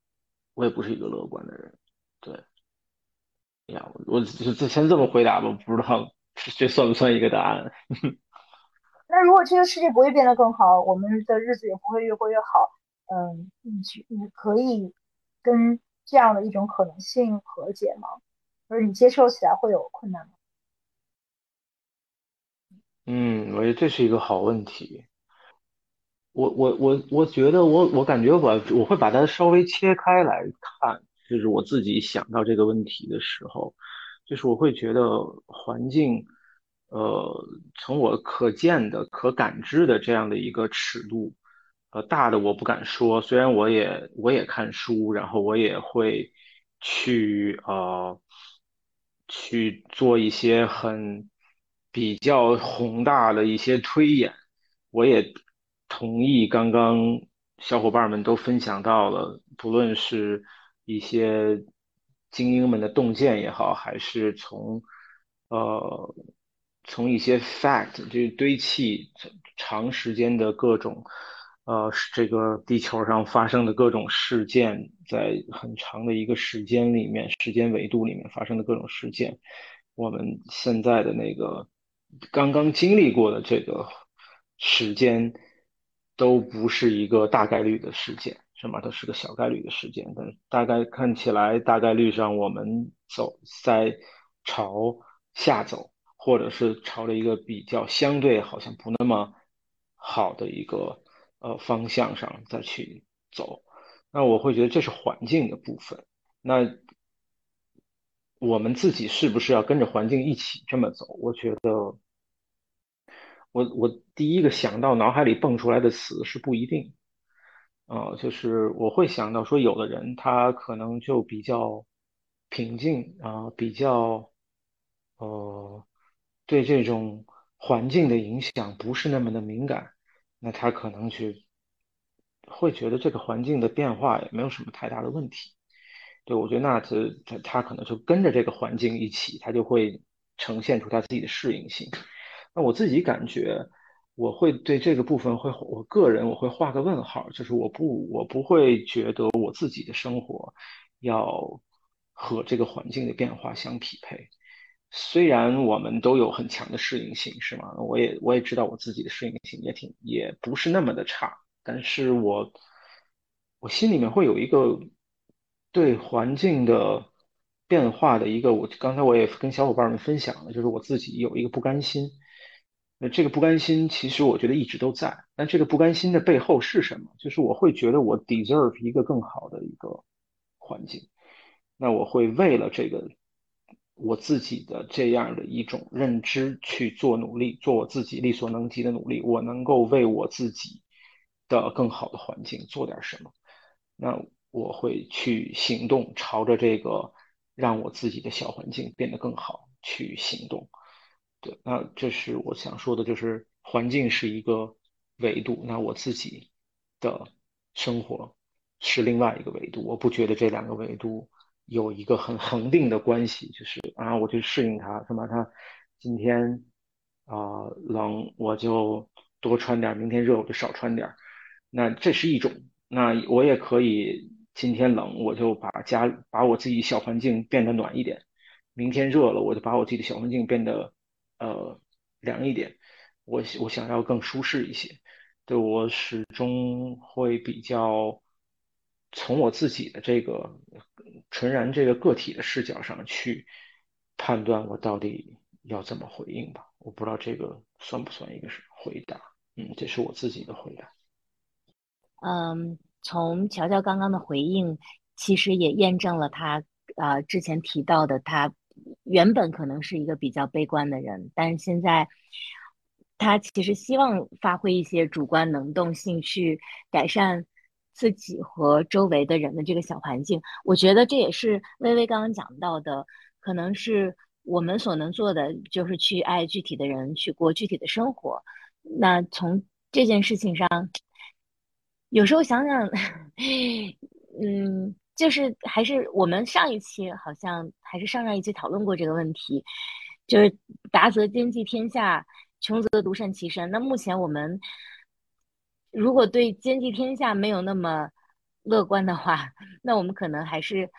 Speaker 4: 我也不是一个乐观的人。对，呀，我就就先这么回答吧，不知道这算不算一个答案。
Speaker 2: 那如果这个世界不会变得更好，我们的日子也不会越过越好，嗯，你去你可以跟这样的一种可能性和解吗？就是你接受起来会有困难吗？
Speaker 4: 嗯，我觉得这是一个好问题。我我我我觉得我我感觉我我会把它稍微切开来看，就是我自己想到这个问题的时候，就是我会觉得环境，呃，从我可见的、可感知的这样的一个尺度，呃，大的我不敢说，虽然我也我也看书，然后我也会去呃去做一些很比较宏大的一些推演。我也同意刚刚小伙伴们都分享到了，不论是一些精英们的洞见也好，还是从呃从一些 fact 就是堆砌长时间的各种呃这个地球上发生的各种事件，在很长的一个时间里面，时间维度里面发生的各种事件，我们现在的那个刚刚经历过的这个。时间都不是一个大概率的事件，是吗？都是个小概率的事件。但大概看起来，大概率上我们走在朝下走，或者是朝着一个比较相对好像不那么好的一个呃方向上再去走。那我会觉得这是环境的部分。那我们自己是不是要跟着环境一起这么走？我觉得。我我第一个想到脑海里蹦出来的词是不一定，啊，就是我会想到说，有的人他可能就比较平静啊，比较呃对这种环境的影响不是那么的敏感，那他可能去会觉得这个环境的变化也没有什么太大的问题。对我觉得那他他他可能就跟着这个环境一起，他就会呈现出他自己的适应性。那我自己感觉，我会对这个部分会，我个人我会画个问号，就是我不我不会觉得我自己的生活要和这个环境的变化相匹配。虽然我们都有很强的适应性，是吗？我也我也知道我自己的适应性也挺也不是那么的差，但是我我心里面会有一个对环境的变化的一个，我刚才我也跟小伙伴们分享了，就是我自己有一个不甘心。那这个不甘心，其实我觉得一直都在。但这个不甘心的背后是什么？就是我会觉得我 deserve 一个更好的一个环境。那我会为了这个我自己的这样的一种认知去做努力，做我自己力所能及的努力。我能够为我自己的更好的环境做点什么？那我会去行动，朝着这个让我自己的小环境变得更好去行动。对，那这是我想说的，就是环境是一个维度，那我自己的生活是另外一个维度。我不觉得这两个维度有一个很恒定的关系，就是啊，我去适应它，什么它今天啊冷我就多穿点，明天热我就少穿点。那这是一种，那我也可以今天冷我就把家把我自己小环境变得暖一点，明天热了我就把我自己的小环境变得。呃，凉一点，我我想要更舒适一些。对我始终会比较从我自己的这个纯然这个个体的视角上去判断我到底要怎么回应吧。我不知道这个算不算一个是回答。嗯，这是我自己的回答。
Speaker 1: 嗯，从乔乔刚刚的回应，其实也验证了他啊之前提到的，他原本可能是一个比较悲观的人，但是现在他其实希望发挥一些主观能动性去改善自己和周围的人的这个小环境。我觉得这也是微微刚刚讲到的，可能是我们所能做的，就是去爱具体的人，去过具体的生活。那从这件事情上，有时候想想，嗯，就是还是我们上一期好像还是上上一期讨论过这个问题，就是达则兼济天下，穷则独善其身。那目前我们如果对兼济天下没有那么乐观的话，那我们可能还是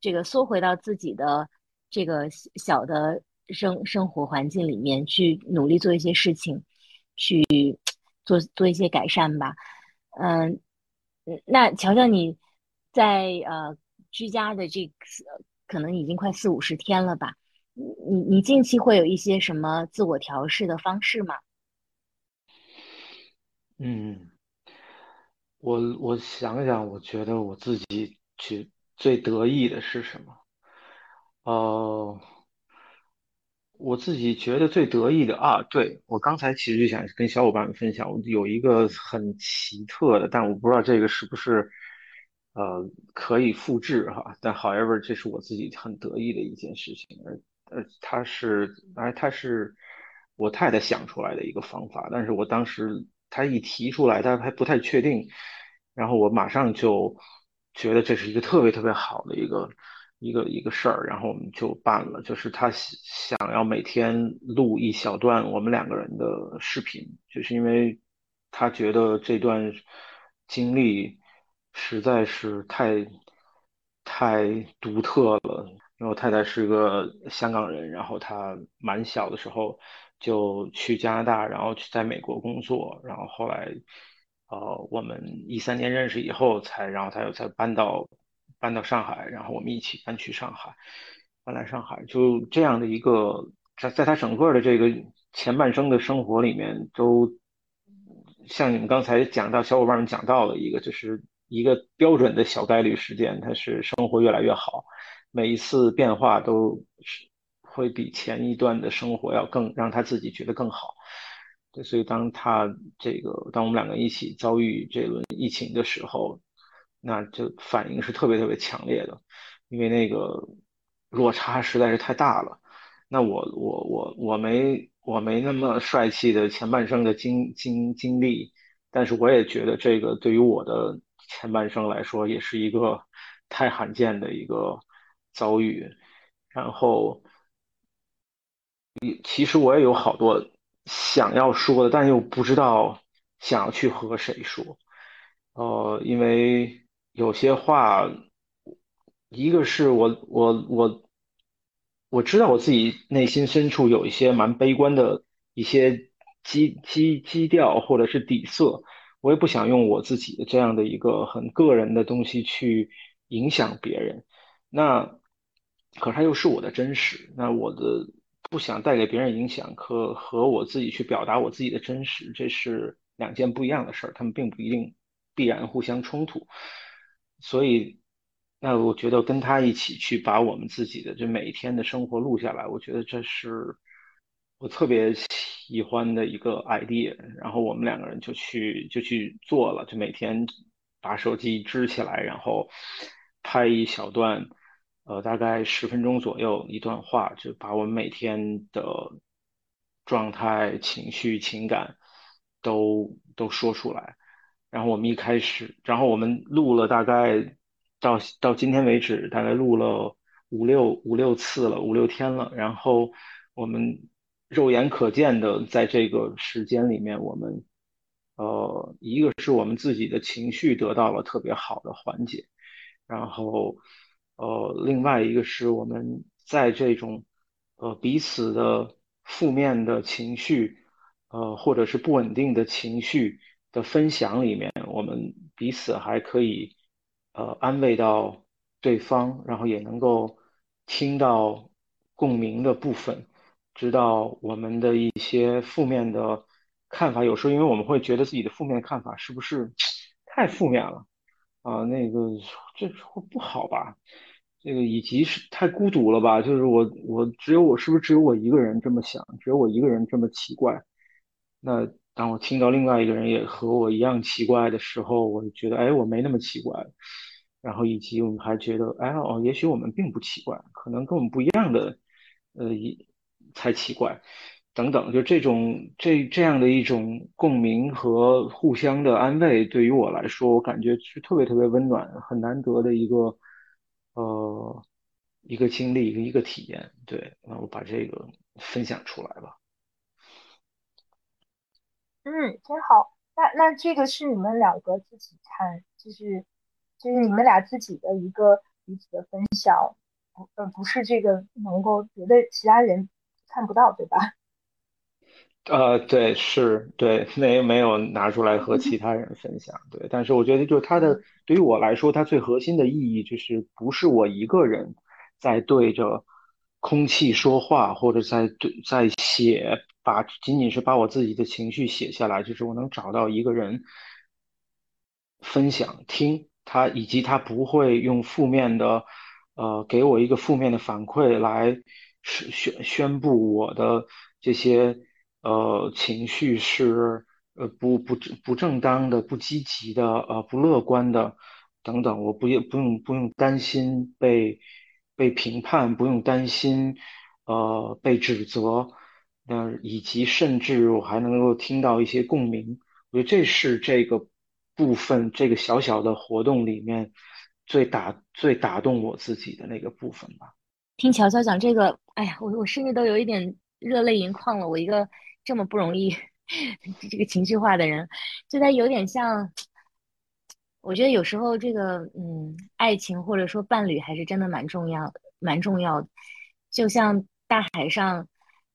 Speaker 1: 这个缩回到自己的这个小的生生活环境里面去努力做一些事情。去做做一些改善吧，嗯，那乔乔你在呃居家的这可能已经快四五十天了吧？你你近期会有一些什么自我调试的方式吗？
Speaker 4: 嗯，我我想想，我觉得我自己去最得意的是什么？哦。我自己觉得最得意的啊，对我刚才其实就想跟小伙伴们分享，我有一个很奇特的，但我不知道这个是不是呃可以复制哈。但 however，这是我自己很得意的一件事情，而呃它是而它是我太太想出来的一个方法，但是我当时他一提出来，他还不太确定，然后我马上就觉得这是一个特别特别好的一个。一个一个事儿，然后我们就办了。就是他想要每天录一小段我们两个人的视频，就是因为他觉得这段经历实在是太太独特了。因为我太太是个香港人，然后她蛮小的时候就去加拿大，然后去在美国工作，然后后来呃我们一三年认识以后才，然后他又才搬到。搬到上海，然后我们一起搬去上海，搬来上海，就这样的一个，在在他整个的这个前半生的生活里面，都像你们刚才讲到，小伙伴们讲到了一个，就是一个标准的小概率事件，它是生活越来越好，每一次变化都是会比前一段的生活要更让他自己觉得更好。对，所以当他这个，当我们两个一起遭遇这轮疫情的时候。那就反应是特别特别强烈的，因为那个落差实在是太大了。那我我我我没我没那么帅气的前半生的经经经历，但是我也觉得这个对于我的前半生来说也是一个太罕见的一个遭遇。然后，其实我也有好多想要说的，但又不知道想要去和谁说。呃，因为。有些话，一个是我我我我知道我自己内心深处有一些蛮悲观的一些基基基调或者是底色，我也不想用我自己的这样的一个很个人的东西去影响别人。那可它又是我的真实，那我的不想带给别人影响，可和我自己去表达我自己的真实，这是两件不一样的事儿，他们并不一定必然互相冲突。所以，那我觉得跟他一起去把我们自己的这每一天的生活录下来，我觉得这是我特别喜欢的一个 idea。然后我们两个人就去就去做了，就每天把手机支起来，然后拍一小段，呃，大概十分钟左右一段话，就把我们每天的状态、情绪、情感都都说出来。然后我们一开始，然后我们录了大概到到今天为止，大概录了五六五六次了，五六天了。然后我们肉眼可见的在这个时间里面，我们呃，一个是我们自己的情绪得到了特别好的缓解，然后呃，另外一个是我们在这种呃彼此的负面的情绪呃或者是不稳定的情绪。的分享里面，我们彼此还可以呃安慰到对方，然后也能够听到共鸣的部分，知道我们的一些负面的看法，有时候因为我们会觉得自己的负面看法是不是太负面了啊？那个这会不好吧？这个以及是太孤独了吧？就是我我只有我是不是只有我一个人这么想？只有我一个人这么奇怪？那当我听到另外一个人也和我一样奇怪的时候，我就觉得哎，我没那么奇怪。然后以及我们还觉得哎哦，也许我们并不奇怪，可能跟我们不一样的呃一才奇怪。等等，就这种这这样的一种共鸣和互相的安慰，对于我来说，我感觉是特别特别温暖、很难得的一个呃一个经历、一个一个体验。对，那我把这个分享出来吧。
Speaker 2: 嗯，真好。那那这个是你们两个自己看，就是就是你们俩自己的一个彼此的分享，不呃不是这个能够别的其他人看不到，对吧？
Speaker 4: 呃，对，是对，没没有拿出来和其他人分享，对，但是我觉得就是它的，对于我来说，它最核心的意义就是不是我一个人在对着空气说话，或者在对在写，把仅仅是把我自己的情绪写下来，就是我能找到一个人分享听他，以及他不会用负面的，呃，给我一个负面的反馈来宣宣布我的这些。呃，情绪是呃不不不正当的、不积极的、呃不乐观的等等，我不用不用不用担心被被评判，不用担心呃被指责，那以及甚至我还能够听到一些共鸣，我觉得这是这个部分这个小小的活动里面最打最打动我自己的那个部分吧。
Speaker 1: 听乔乔讲这个，哎呀，我我甚至都有一点热泪盈眶了，我一个。这么不容易，这个情绪化的人，就他有点像。我觉得有时候这个，嗯，爱情或者说伴侣还是真的蛮重要，蛮重要的。就像大海上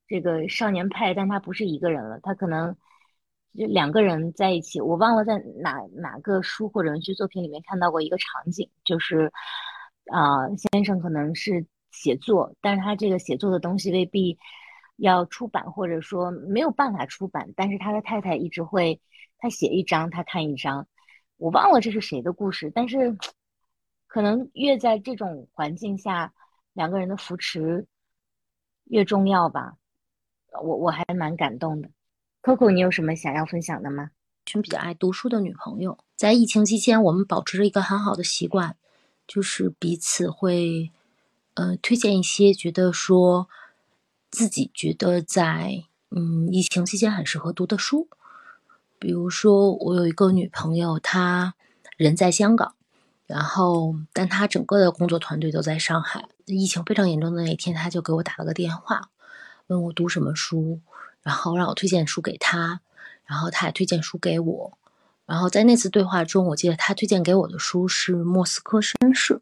Speaker 1: 这个少年派，但他不是一个人了，他可能就两个人在一起。我忘了在哪哪个书或者文学作品里面看到过一个场景，就是啊，先生可能是写作，但是他这个写作的东西未必。要出版，或者说没有办法出版，但是他的太太一直会，他写一张，他看一张，我忘了这是谁的故事，但是可能越在这种环境下，两个人的扶持越重要吧。我我还蛮感动的。Coco，你有什么想要分享的吗？
Speaker 5: 群比较爱读书的女朋友，在疫情期间，我们保持着一个很好的习惯，就是彼此会，呃，推荐一些觉得说。自己觉得在嗯疫情期间很适合读的书，比如说我有一个女朋友，她人在香港，然后但她整个的工作团队都在上海。疫情非常严重的那一天，她就给我打了个电话，问我读什么书，然后让我推荐书给她，然后她也推荐书给我。然后在那次对话中，我记得她推荐给我的书是《莫斯科绅士》，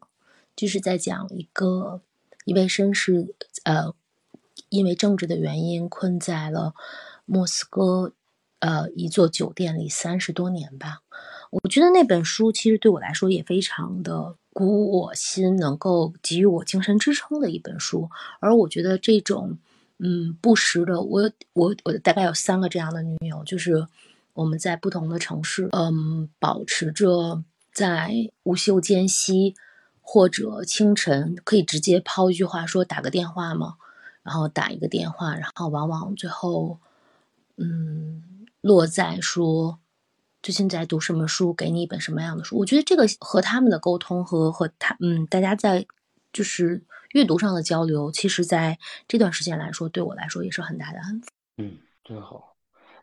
Speaker 5: 就是在讲一个一位绅士，呃。因为政治的原因，困在了莫斯科，呃，一座酒店里三十多年吧。我觉得那本书其实对我来说也非常的鼓舞我心，能够给予我精神支撑的一本书。而我觉得这种，嗯，不时的，我我我大概有三个这样的女友，就是我们在不同的城市，嗯，保持着在午休间隙或者清晨可以直接抛一句话说打个电话吗？然后打一个电话，然后往往最后，嗯，落在说最近在读什么书，给你一本什么样的书。我觉得这个和他们的沟通和和他，嗯，大家在就是阅读上的交流，其实在这段时间来说，对我来说也是很大的安抚。
Speaker 4: 嗯，真好。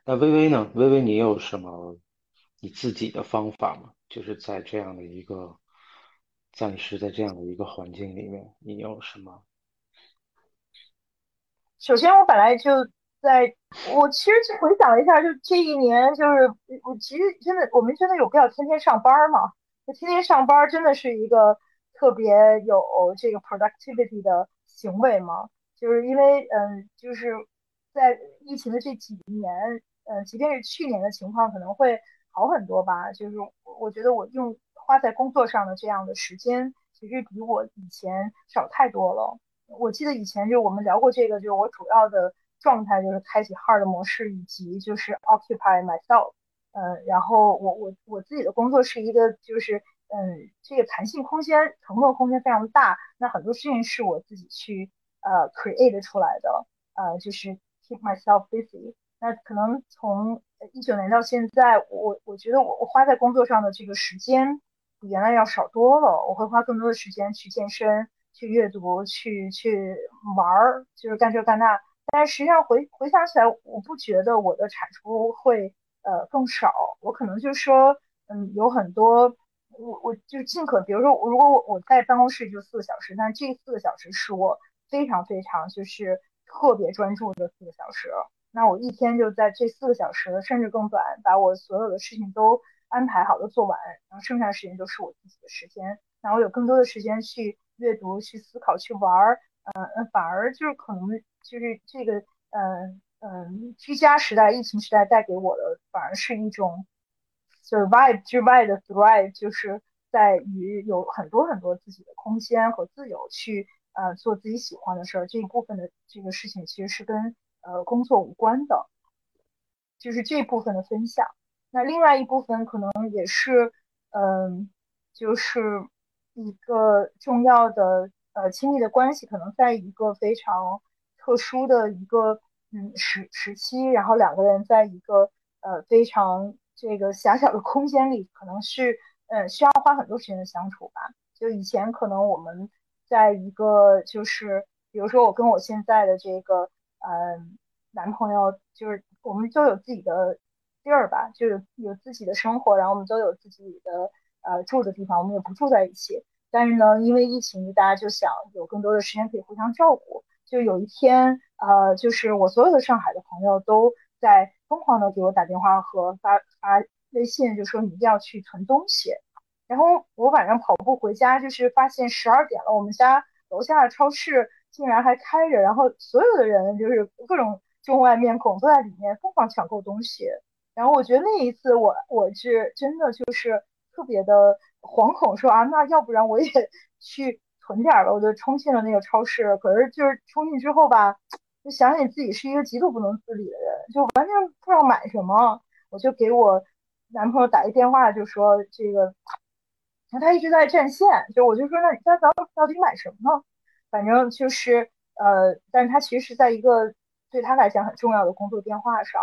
Speaker 4: 那微微呢？微微，你有什么你自己的方法吗？就是在这样的一个暂时在这样的一个环境里面，你有什么？
Speaker 2: 首先，我本来就在，我其实回想了一下，就这一年，就是我其实真的，我们真的有必要天天上班吗？就天天上班真的是一个特别有这个 productivity 的行为吗？就是因为，嗯，就是在疫情的这几年，嗯，即便是去年的情况可能会好很多吧。就是我觉得我用花在工作上的这样的时间，其实比我以前少太多了。我记得以前就我们聊过这个，就是我主要的状态，就是开启 hard 模式，以及就是 occupy myself。嗯，然后我我我自己的工作是一个就是嗯，这个弹性空间、承诺空间非常大，那很多事情是我自己去呃 create 出来的，呃，就是 keep myself busy。那可能从一九年到现在，我我觉得我我花在工作上的这个时间比原来要少多了，我会花更多的时间去健身、去阅读、去去玩儿，就是干这干那。但是实际上回回想起来，我不觉得我的产出会。呃，更少，我可能就是说，嗯，有很多，我我就尽可，比如说，如果我我在办公室就四个小时，但这四个小时是我非常非常就是特别专注的四个小时，那我一天就在这四个小时，甚至更短，把我所有的事情都安排好的做完，然后剩下的时间都是我自己的时间，然后有更多的时间去阅读、去思考、去玩儿，嗯，反而就是可能就是这个，嗯。嗯，居家时代、疫情时代带给我的反而是一种 survive 之外的 thrive，就是在于有很多很多自己的空间和自由去呃做自己喜欢的事儿。这一部分的这个事情其实是跟呃工作无关的，就是这部分的分享。那另外一部分可能也是嗯，就是一个重要的呃亲密的关系，可能在一个非常特殊的一个。嗯，时时期，然后两个人在一个呃非常这个狭小的空间里，可能是呃需要花很多时间的相处吧。就以前可能我们在一个就是，比如说我跟我现在的这个嗯男朋友，就是我们都有自己的地儿吧，就有有自己的生活，然后我们都有自己的呃住的地方，我们也不住在一起。但是呢，因为疫情，大家就想有更多的时间可以互相照顾。就有一天。呃，就是我所有的上海的朋友都在疯狂的给我打电话和发发微信，就说你一定要去囤东西。然后我晚上跑步回家，就是发现十二点了，我们家楼下的超市竟然还开着，然后所有的人就是各种中外面孔都在里面疯狂抢购东西。然后我觉得那一次我我是真的就是特别的惶恐，说啊，那要不然我也 去囤点吧。我就冲进了那个超市，可是就是冲进之后吧。就想起自己是一个极度不能自理的人，就完全不知道买什么。我就给我男朋友打一电话，就说这个，他一直在占线，就我就说那那咱到底买什么呢？反正就是呃，但是他其实在一个对他来讲很重要的工作电话上。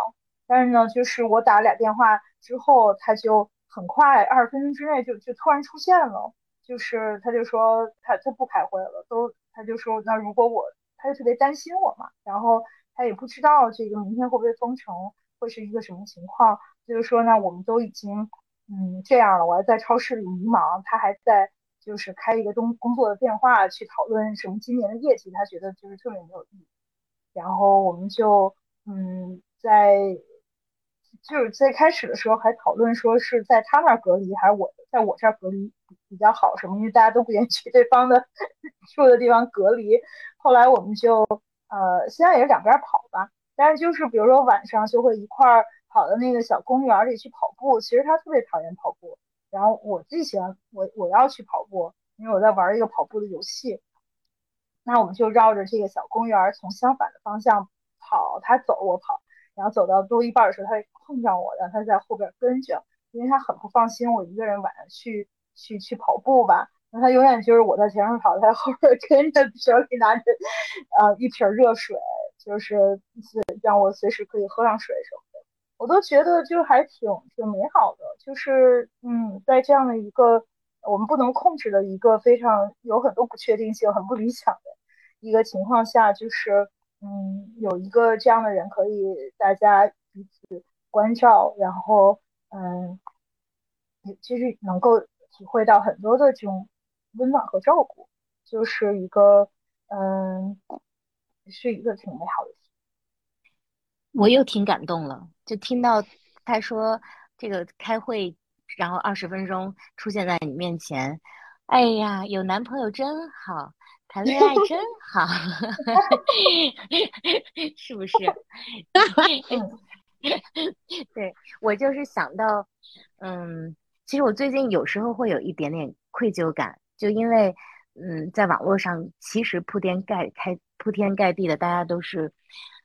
Speaker 2: 但是呢，就是我打俩电话之后，他就很快二十分钟之内就就突然出现了，就是他就说他他不开会了，都他就说那如果我。他就特别担心我嘛，然后他也不知道这个明天会不会封城，会是一个什么情况。就是说那，我们都已经嗯这样了，我还在超市里迷茫，他还在就是开一个工工作的电话去讨论什么今年的业绩，他觉得就是特别没有意义。然后我们就嗯在就是在开始的时候还讨论说是在他那儿隔离还是我在我这儿隔离比较好什么，因为大家都不愿意去对方的 住的地方隔离。后来我们就呃，现在也是两边跑吧，但是就是比如说晚上就会一块儿跑到那个小公园里去跑步。其实他特别讨厌跑步，然后我最喜欢我我要去跑步，因为我在玩一个跑步的游戏。那我们就绕着这个小公园从相反的方向跑，他走我跑，然后走到多一半的时候，他碰上我，然后他在后边跟着，因为他很不放心我一个人晚上去去去跑步吧。那他永远就是我在前面跑，他在后边跟着，手里拿着呃一瓶热水，就是让我随时可以喝上水什么的，我都觉得就还挺挺美好的。就是嗯，在这样的一个我们不能控制的一个非常有很多不确定性、很不理想的一个情况下，就是嗯，有一个这样的人可以大家彼此关照，然后嗯，就是能够体会到很多的这种。温暖和照顾，就是一个，嗯，是一个挺美好的。
Speaker 1: 我又挺感动了，就听到他说这个开会，然后二十分钟出现在你面前，哎呀，有男朋友真好，谈恋爱真好，是不是？对我就是想到，嗯，其实我最近有时候会有一点点愧疚感。就因为，嗯，在网络上其实铺天盖开、铺天盖地的，大家都是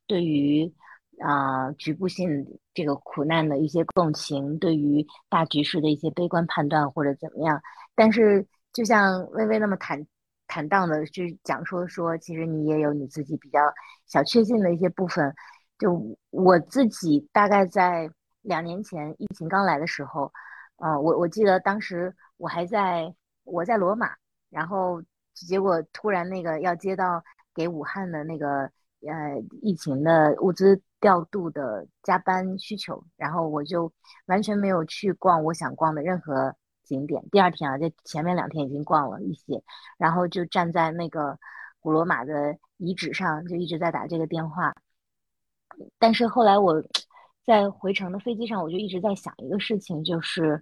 Speaker 1: 对于啊局部性这个苦难的一些共情，对于大局势的一些悲观判断或者怎么样。但是就像微微那么坦坦荡的去讲说说，其实你也有你自己比较小确幸的一些部分。就我自己大概在两年前疫情刚来的时候，呃，我我记得当时我还在我在罗马，然后结果突然那个要接到给武汉的那个呃疫情的物资调度的加班需求，然后我就完全没有去逛我想逛的任何景点。第二天啊，在前面两天已经逛了一些，然后就站在那个古罗马的遗址上，就一直在打这个电话。但是后来我在回程的飞机上，我就一直在想一个事情，就是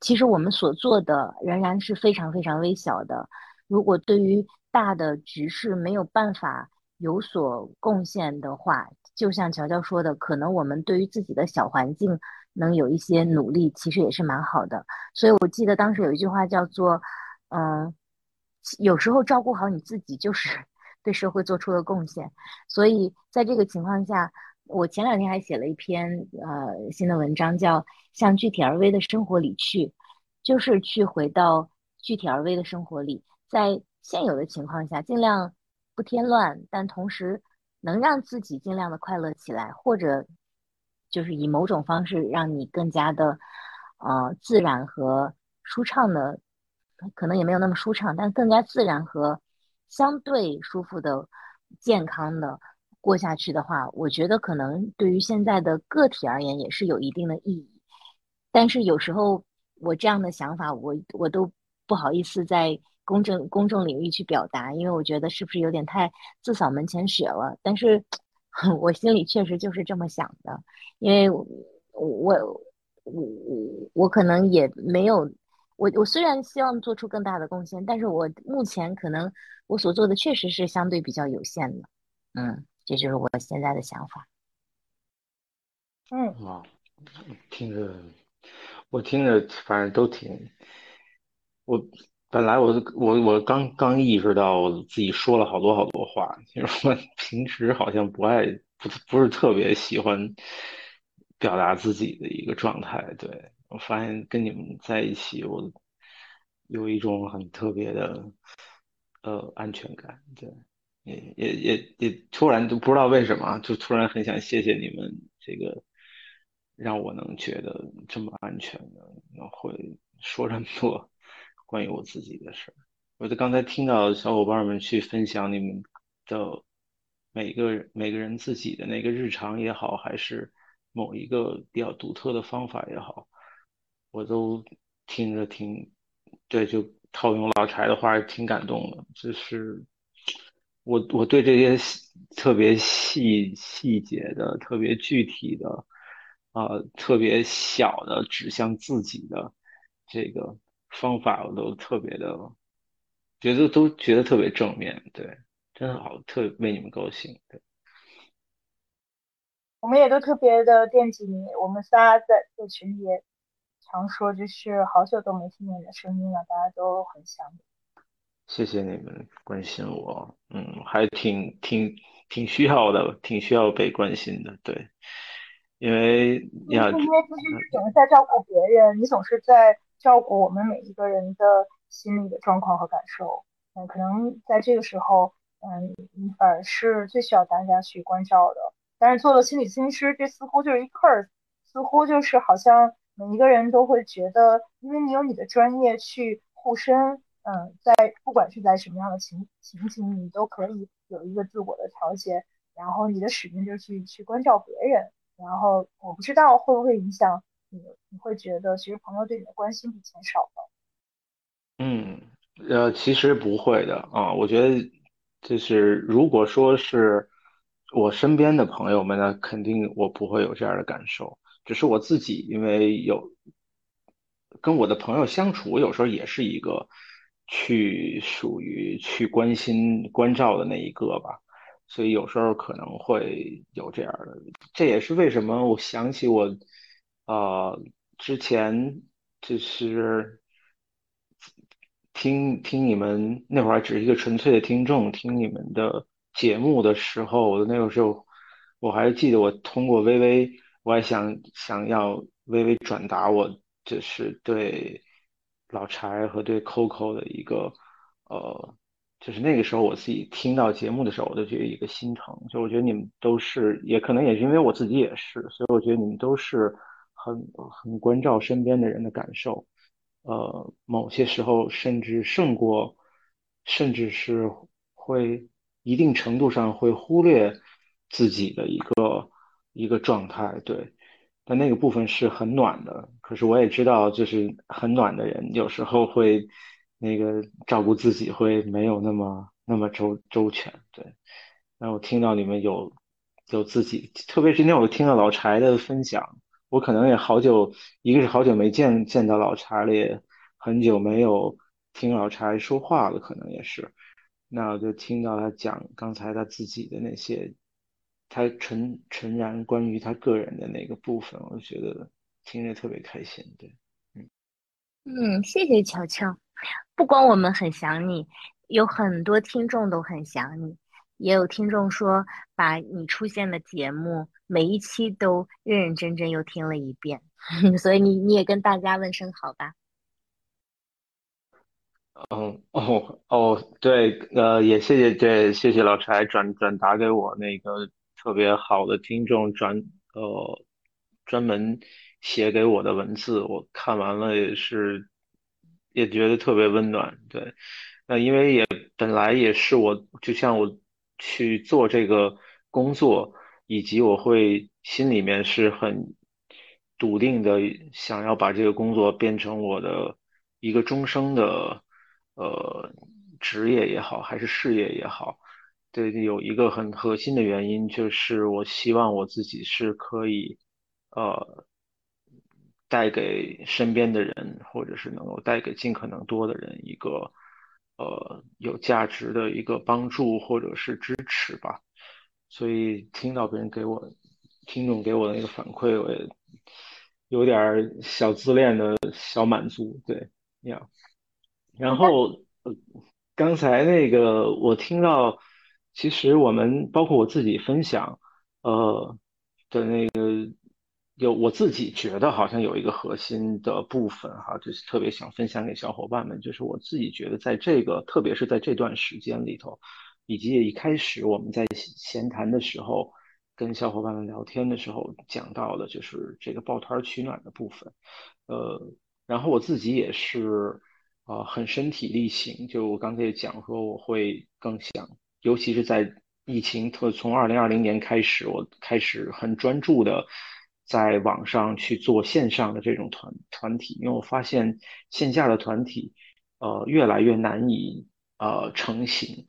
Speaker 1: 其实我们所做的仍然是非常非常微小的。如果对于大的局势没有办法有所贡献的话，就像乔乔说的，可能我们对于自己的小环境能有一些努力，其实也是蛮好的。所以我记得当时有一句话叫做：“嗯，有时候照顾好你自己就是。”对社会做出了贡献，所以在这个情况下，我前两天还写了一篇呃新的文章，叫《向具体而微的生活里去》，就是去回到具体而微的生活里，在现有的情况下尽量不添乱，但同时能让自己尽量的快乐起来，或者就是以某种方式让你更加的呃自然和舒畅的，可能也没有那么舒畅，但更加自然和。相对舒服的、健康的过下去的话，我觉得可能对于现在的个体而言也是有一定的意义。但是有时候我这样的想法，我我都不好意思在公众公众领域去表达，因为我觉得是不是有点太自扫门前雪了？但是 我心里确实就是这么想的，因为我我我我可能也没有。我我虽然希望做出更大的贡献，但是我目前可能我所做的确实是相对比较有限的，嗯，这就是我现在的想法。
Speaker 2: 嗯
Speaker 4: 啊，听着，我听着反正都挺，我本来我我我刚刚意识到我自己说了好多好多话，其实我 平时好像不爱不不是特别喜欢表达自己的一个状态，对。我发现跟你们在一起，我有一种很特别的呃安全感，对，也也也也突然就不知道为什么，就突然很想谢谢你们，这个让我能觉得这么安全的，能会说这么多关于我自己的事儿。我就刚才听到小伙伴们去分享你们的每个每个人自己的那个日常也好，还是某一个比较独特的方法也好。我都听着挺，对，就套用老柴的话，挺感动的。就是我我对这些特别细细节的、特别具体的、啊特别小的指向自己的这个方法，我都特别的觉得都觉得特别正面。对，真的好，特为你们高兴。对，
Speaker 2: 我们也都特别的惦记你。我们仨在在群里也。常说就是好久都没听见你的声音了，大家都很想你。
Speaker 4: 谢谢你们关心我，嗯，还挺挺挺需要的，挺需要被关心的，对，因为呀，
Speaker 2: 因为其实你总是在照顾别人，你总是在照顾我们每一个人的心理的状况和感受，嗯，可能在这个时候，嗯，你反而是最需要大家去关照的。但是做了心理咨询师，这似乎就是一 curse，似乎就是好像。每一个人都会觉得，因为你有你的专业去护身，嗯，在不管是在什么样的情情景，你都可以有一个自我的调节。然后你的使命就是去去关照别人。然后我不知道会不会影响你，你会觉得其实朋友对你的关心比以前少了。
Speaker 4: 嗯，呃，其实不会的啊。我觉得就是如果说是我身边的朋友们呢，肯定我不会有这样的感受。只是我自己，因为有跟我的朋友相处，有时候也是一个去属于去关心关照的那一个吧，所以有时候可能会有这样的。这也是为什么我想起我，呃，之前就是听听你们那会儿只是一个纯粹的听众，听你们的节目的时候，我的那个时候我还记得我通过微微，我还想想要微微转达我就是对老柴和对 Coco 的一个呃，就是那个时候我自己听到节目的时候，我都觉得一个心疼。就我觉得你们都是，也可能也是因为我自己也是，所以我觉得你们都是很很关照身边的人的感受。呃，某些时候甚至胜过，甚至是会一定程度上会忽略自己的一个一个状态，对。但那个部分是很暖的，可是我也知道，就是很暖的人有时候会那个照顾自己会没有那么那么周周全，对。那我听到你们有有自己，特别是今天我听到老柴的分享。我可能也好久，一个是好久没见见到老柴了，很久没有听老柴说话了，可能也是。那我就听到他讲刚才他自己的那些，他纯纯然关于他个人的那个部分，我就觉得听着特别开心。对，
Speaker 1: 嗯嗯，谢谢乔乔。不光我们很想你，有很多听众都很想你。也有听众说，把你出现的节目每一期都认认真真又听了一遍，所以你你也跟大家问声好吧。
Speaker 4: 嗯哦哦对，呃也谢谢对谢谢老柴转转达给我那个特别好的听众转呃专门写给我的文字，我看完了也是也觉得特别温暖。对，那因为也本来也是我就像我。去做这个工作，以及我会心里面是很笃定的，想要把这个工作变成我的一个终生的呃职业也好，还是事业也好，对，有一个很核心的原因，就是我希望我自己是可以呃带给身边的人，或者是能够带给尽可能多的人一个。呃，有价值的一个帮助或者是支持吧，所以听到别人给我听众给我的那个反馈，我也有点小自恋的小满足，对，呀。然后呃，刚才那个我听到，其实我们包括我自己分享，呃的那个。有我自己觉得好像有一个核心的部分哈，就是特别想分享给小伙伴们，就是我自己觉得在这个，特别是在这段时间里头，以及一开始我们在闲谈的时候，跟小伙伴们聊天的时候讲到的，就是这个抱团取暖的部分。呃，然后我自己也是啊，很身体力行，就我刚才也讲说，我会更想，尤其是在疫情特从二零二零年开始，我开始很专注的。在网上去做线上的这种团团体，因为我发现线下的团体，呃，越来越难以呃成型。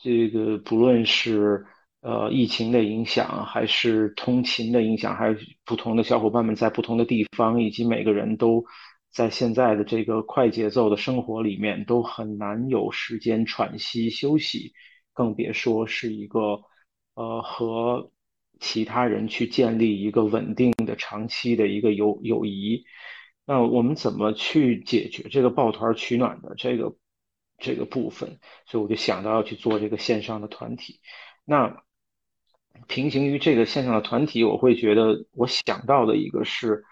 Speaker 4: 这个不论是呃疫情的影响，还是通勤的影响，还是不同的小伙伴们在不同的地方，以及每个人都在现在的这个快节奏的生活里面，都很难有时间喘息休息，更别说是一个呃和。其他人去建立一个稳定的、长期的一个友友谊，那我们怎么去解决这个抱团取暖的这个这个部分？所以我就想到要去做这个线上的团体。那平行于这个线上的团体，我会觉得我想到的一个是，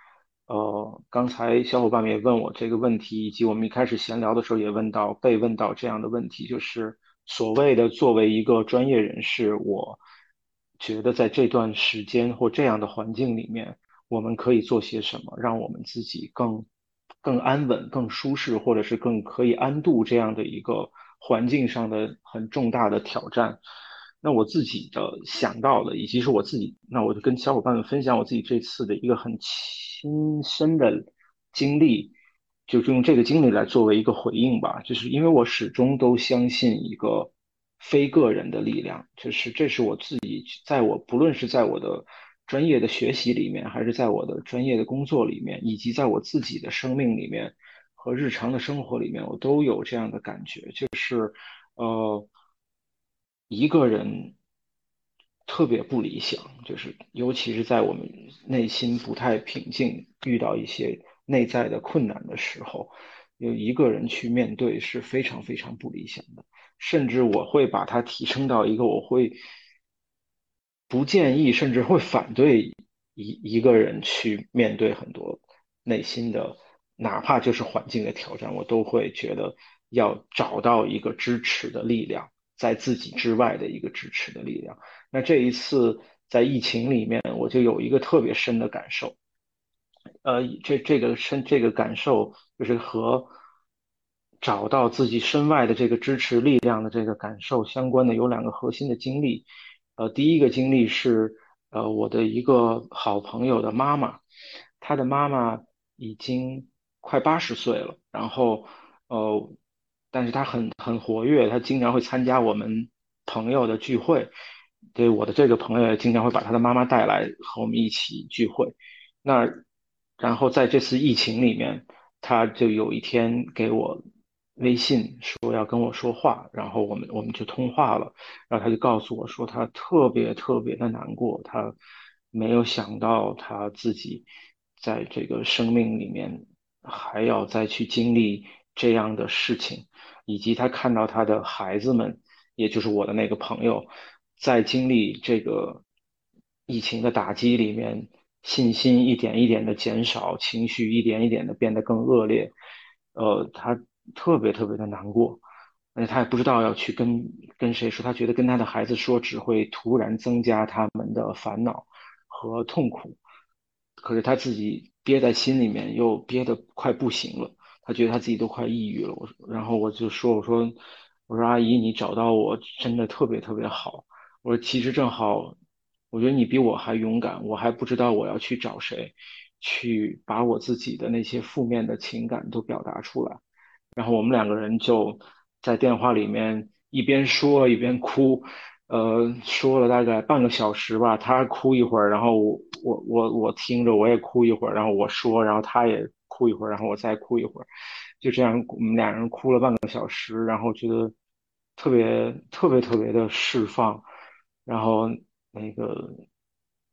Speaker 4: 呃，刚才小伙伴们也问我这个问题，以及我们一开始闲聊的时候也问到被问到这样的问题，就是所谓的作为一个专业人士，我。觉得在这段时间或这样的环境里面，我们可以做些什么，让我们自己更更安稳、更舒适，或者是更可以安度这样的一个环境上的很重大的挑战。那我自己的想到的，以及是我自己，那我就跟小伙伴们分享我自己这次的一个很亲身的经历，就是用这个经历来作为一个回应吧。就是因为我始终都相信一个。非个人的力量，就是这是我自己，在我不论是在我的专业的学习里面，还是在我的专业的工作里面，以及在我自己的生命里面和日常的生活里面，我都有这样的感觉，就是呃，一个人特别不理想，就是尤其是在我们内心不太平静，遇到一些内在的困难的时候，有一个人去面对是非常非常不理想的。甚至我会把它提升到一个我会不建议，甚至会反对一一个人去面对很多内心的，哪怕就是环境的挑战，我都会觉得要找到一个支持的力量，在自己之外的一个支持的力量。那这一次在疫情里面，我就有一个特别深的感受，呃，这这个深这个感受就是和。找到自己身外的这个支持力量的这个感受相关的有两个核心的经历，呃，第一个经历是呃我的一个好朋友的妈妈，她的妈妈已经快八十岁了，然后呃，但是她很很活跃，她经常会参加我们朋友的聚会，对我的这个朋友也经常会把他的妈妈带来和我们一起聚会，那然后在这次疫情里面，他就有一天给我。微信说要跟我说话，然后我们我们就通话了，然后他就告诉我说他特别特别的难过，他没有想到他自己在这个生命里面还要再去经历这样的事情，以及他看到他的孩子们，也就是我的那个朋友，在经历这个疫情的打击里面，信心一点一点的减少，情绪一点一点的变得更恶劣，呃，他。特别特别的难过，而且他也不知道要去跟跟谁说，他觉得跟他的孩子说只会突然增加他们的烦恼和痛苦，可是他自己憋在心里面又憋得快不行了，他觉得他自己都快抑郁了。我然后我就说我说我说阿姨你找到我真的特别特别好，我说其实正好我觉得你比我还勇敢，我还不知道我要去找谁去把我自己的那些负面的情感都表达出来。然后我们两个人就在电话里面一边说一边哭，呃，说了大概半个小时吧。他哭一会儿，然后我我我我听着我也哭一会儿，然后我说，然后他也哭一会儿，然后我再哭一会儿，就这样我们俩人哭了半个小时，然后觉得特别特别特别的释放。然后那个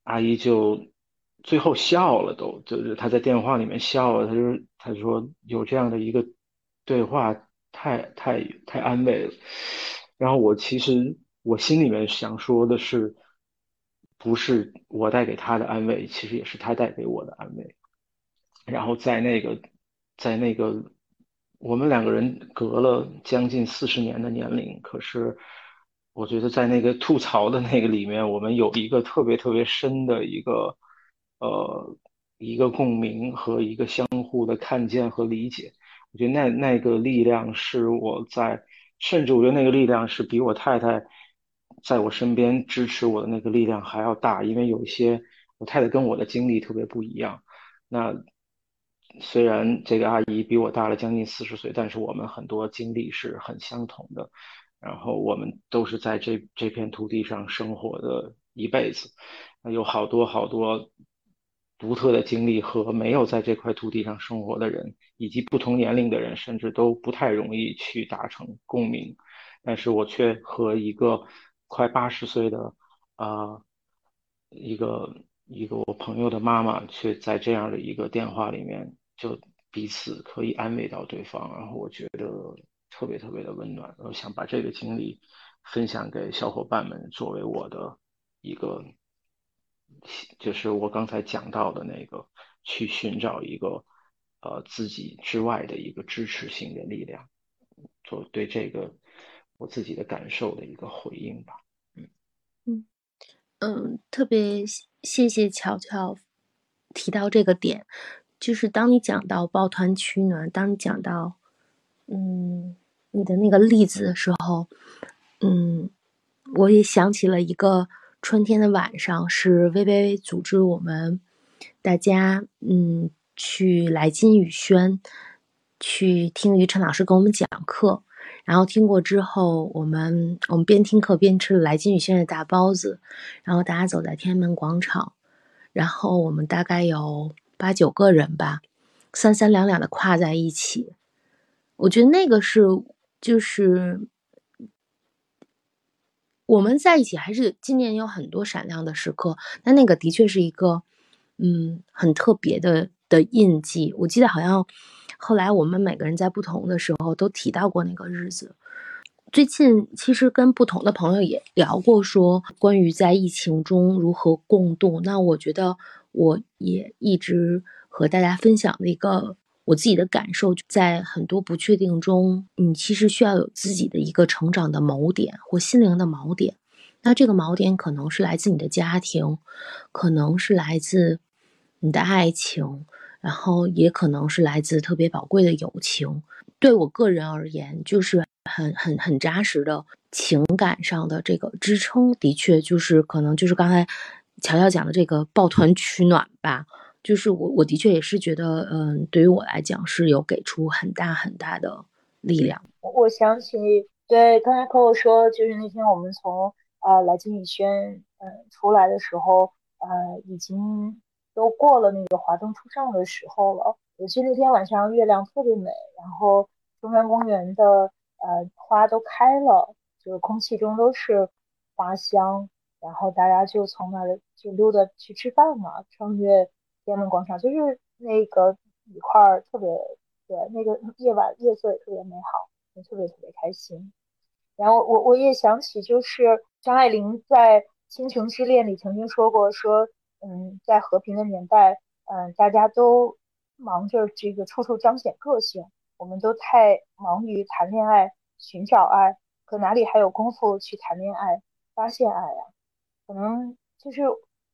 Speaker 4: 阿姨就最后笑了，都就是她在电话里面笑了，她就她说有这样的一个。对话太太太安慰了，然后我其实我心里面想说的是，不是我带给他的安慰，其实也是他带给我的安慰。然后在那个在那个我们两个人隔了将近四十年的年龄，可是我觉得在那个吐槽的那个里面，我们有一个特别特别深的一个呃一个共鸣和一个相互的看见和理解。我觉得那那个力量是我在，甚至我觉得那个力量是比我太太在我身边支持我的那个力量还要大，因为有一些我太太跟我的经历特别不一样。那虽然这个阿姨比我大了将近四十岁，但是我们很多经历是很相同的。然后我们都是在这这片土地上生活的一辈子，有好多好多。独特的经历和没有在这块土地上生活的人，以及不同年龄的人，甚至都不太容易去达成共鸣。但是我却和一个快八十岁的啊一个一个我朋友的妈妈，却在这样的一个电话里面，就彼此可以安慰到对方。然后我觉得特别特别的温暖。我想把这个经历分享给小伙伴们，作为我的一个。就是我刚才讲到的那个，去寻找一个呃自己之外的一个支持性的力量，做对这个我自己的感受的一个回应吧。
Speaker 5: 嗯嗯嗯，特别谢谢乔乔提到这个点，就是当你讲到抱团取暖，当你讲到嗯你的那个例子的时候，嗯，我也想起了一个。春天的晚上是微微组织我们大家，嗯，去来金宇轩去听于晨老师给我们讲课。然后听过之后，我们我们边听课边吃了来金宇轩的大包子。然后大家走在天安门广场，然后我们大概有八九个人吧，三三两两的跨在一起。我觉得那个是就是。我们在一起还是今年有很多闪亮的时刻，那那个的确是一个，嗯，很特别的的印记。我记得好像后来我们每个人在不同的时候都提到过那个日子。最近其实跟不同的朋友也聊过，说关于在疫情中如何共度。那我觉得我也一直和大家分享的一个我自己的感受，在很多不确定中，你其实需要有自己的一个成长的锚点或心灵的锚点。那这个锚点可能是来自你的家庭，可能是来自你的爱情，然后也可能是来自特别宝贵的友情。对我个人而言，就是很很很扎实的情感上的这个支撑，的确就是可能就是刚才乔乔讲的这个抱团取暖吧。就是我我的确也是觉得，嗯，对于我来讲是有给出很大很大的力量。
Speaker 2: 我想起，对刚才 Coco 说，就是那天我们从呃来金宇轩嗯出来的时候，呃已经都过了那个华灯初上的时候了。我记得那天晚上月亮特别美，然后中山公园的呃花都开了，就是空气中都是花香，然后大家就从那儿就溜达去吃饭嘛，穿越天安门广场，就是那个一块儿特别对，那个夜晚夜色也特别美好，也特别特别开心。然后我我也想起，就是张爱玲在《倾城之恋》里曾经说过，说嗯，在和平的年代，嗯，大家都。忙着这个处处彰显个性，我们都太忙于谈恋爱、寻找爱，可哪里还有功夫去谈恋爱、发现爱啊？可能就是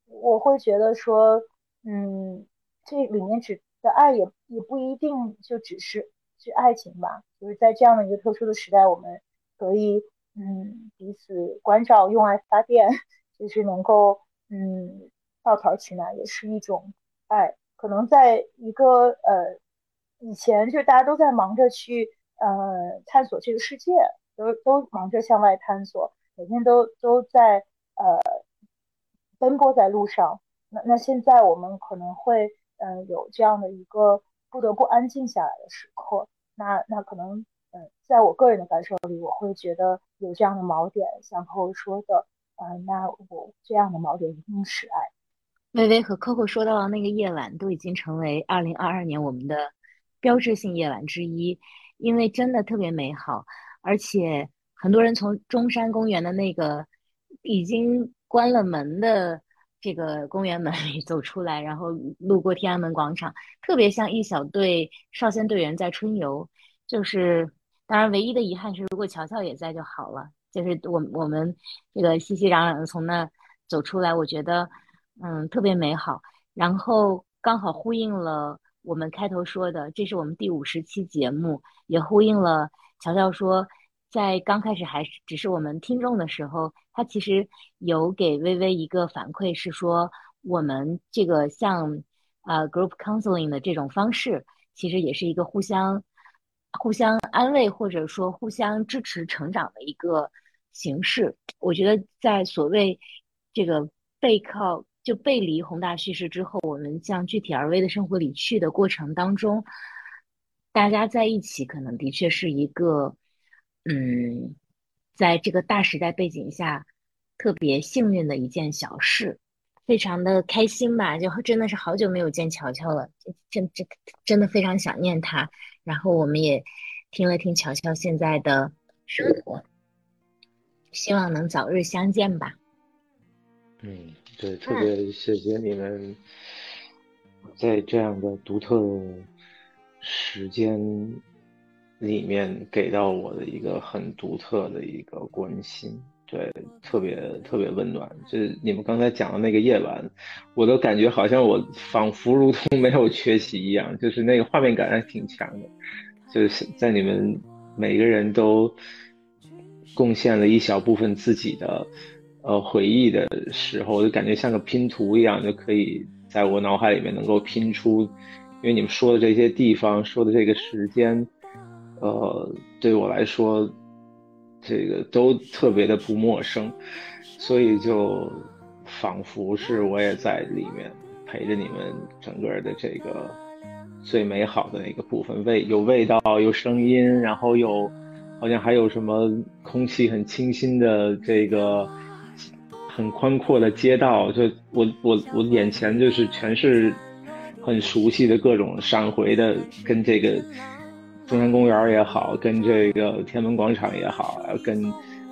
Speaker 2: 我会觉得说，嗯，这里面指的爱也也不一定就只是是爱情吧。就是在这样的一个特殊的时代，我们可以嗯彼此关照、用爱发电，就是能够嗯抱团取暖，也是一种爱。可能在一个呃以前，就是大家都在忙着去呃探索这个世界，都都忙着向外探索，每天都都在呃奔波在路上。那那现在我们可能会嗯有这样的一个不得不安静下来的时刻。那那可能嗯在我个人的感受里，我会觉得有这样的锚点，像后说的，嗯，那我这样的锚点一定是爱。
Speaker 1: 微微和 Coco 说到的那个夜晚，都已经成为二零二二年我们的标志性夜晚之一，因为真的特别美好，而且很多人从中山公园的那个已经关了门的这个公园门里走出来，然后路过天安门广场，特别像一小队少先队员在春游。就是，当然唯一的遗憾是，如果乔乔也在就好了。就是我我们这个熙熙攘攘的从那走出来，我觉得。嗯，特别美好，然后刚好呼应了我们开头说的，这是我们第五十期节目，也呼应了乔乔说，在刚开始还是只是我们听众的时候，他其实有给微微一个反馈，是说我们这个像呃 group counseling 的这种方式，其实也是一个互相互相安慰或者说互相支持成长的一个形式。我觉得在所谓这个背靠。就背离宏大叙事之后，我们向具体而微的生活里去的过程当中，大家在一起，可能的确是一个，嗯，在这个大时代背景下，特别幸运的一件小事，非常的开心吧。就真的是好久没有见乔乔了，真真真的非常想念他。然后我们也听了听乔乔现在的生活，希望能早日相见吧。
Speaker 4: 嗯。对，特别谢谢你们在这样的独特的时间里面给到我的一个很独特的一个关心，对，特别特别温暖。就是你们刚才讲的那个夜晚，我都感觉好像我仿佛如同没有缺席一样，就是那个画面感还挺强的，就是在你们每个人都贡献了一小部分自己的。呃，回忆的时候，我就感觉像个拼图一样，就可以在我脑海里面能够拼出。因为你们说的这些地方，说的这个时间，呃，对我来说，这个都特别的不陌生，所以就仿佛是我也在里面陪着你们整个的这个最美好的那个部分，味有味道，有声音，然后有好像还有什么空气很清新的这个。很宽阔的街道，就我我我眼前就是全是很熟悉的各种闪回的跟这个中山公园也好，跟这个天安门广场也好，跟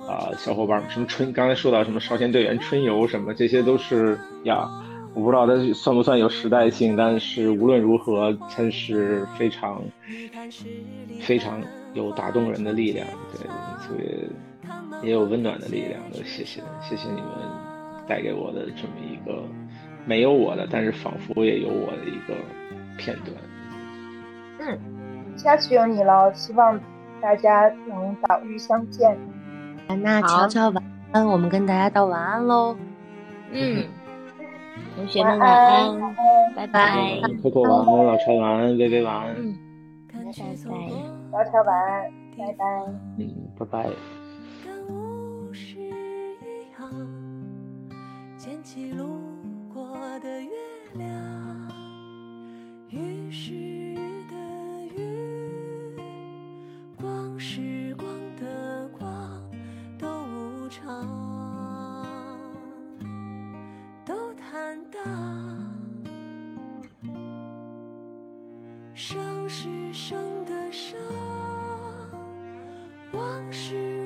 Speaker 4: 啊小伙伴们什么春，刚才说到什么少先队员春游什么，这些都是呀，我不知道它算不算有时代性，但是无论如何，它是非常非常有打动人的力量，对，特别也有温暖的力量。谢谢，谢谢你们带给我的这么一个没有我的，但是仿佛也有我的一个片段。
Speaker 2: 嗯。下次有你了，希望大家能早日相见。
Speaker 3: 那乔乔晚安，我们跟大家道晚安喽。
Speaker 1: 嗯，同学们晚安，拜拜。
Speaker 4: 扣扣晚安，老乔晚安，微微晚安。
Speaker 1: 拜拜，
Speaker 2: 老乔晚安，拜拜。
Speaker 4: 嗯，拜拜。
Speaker 6: 大。伤是伤的伤，往事。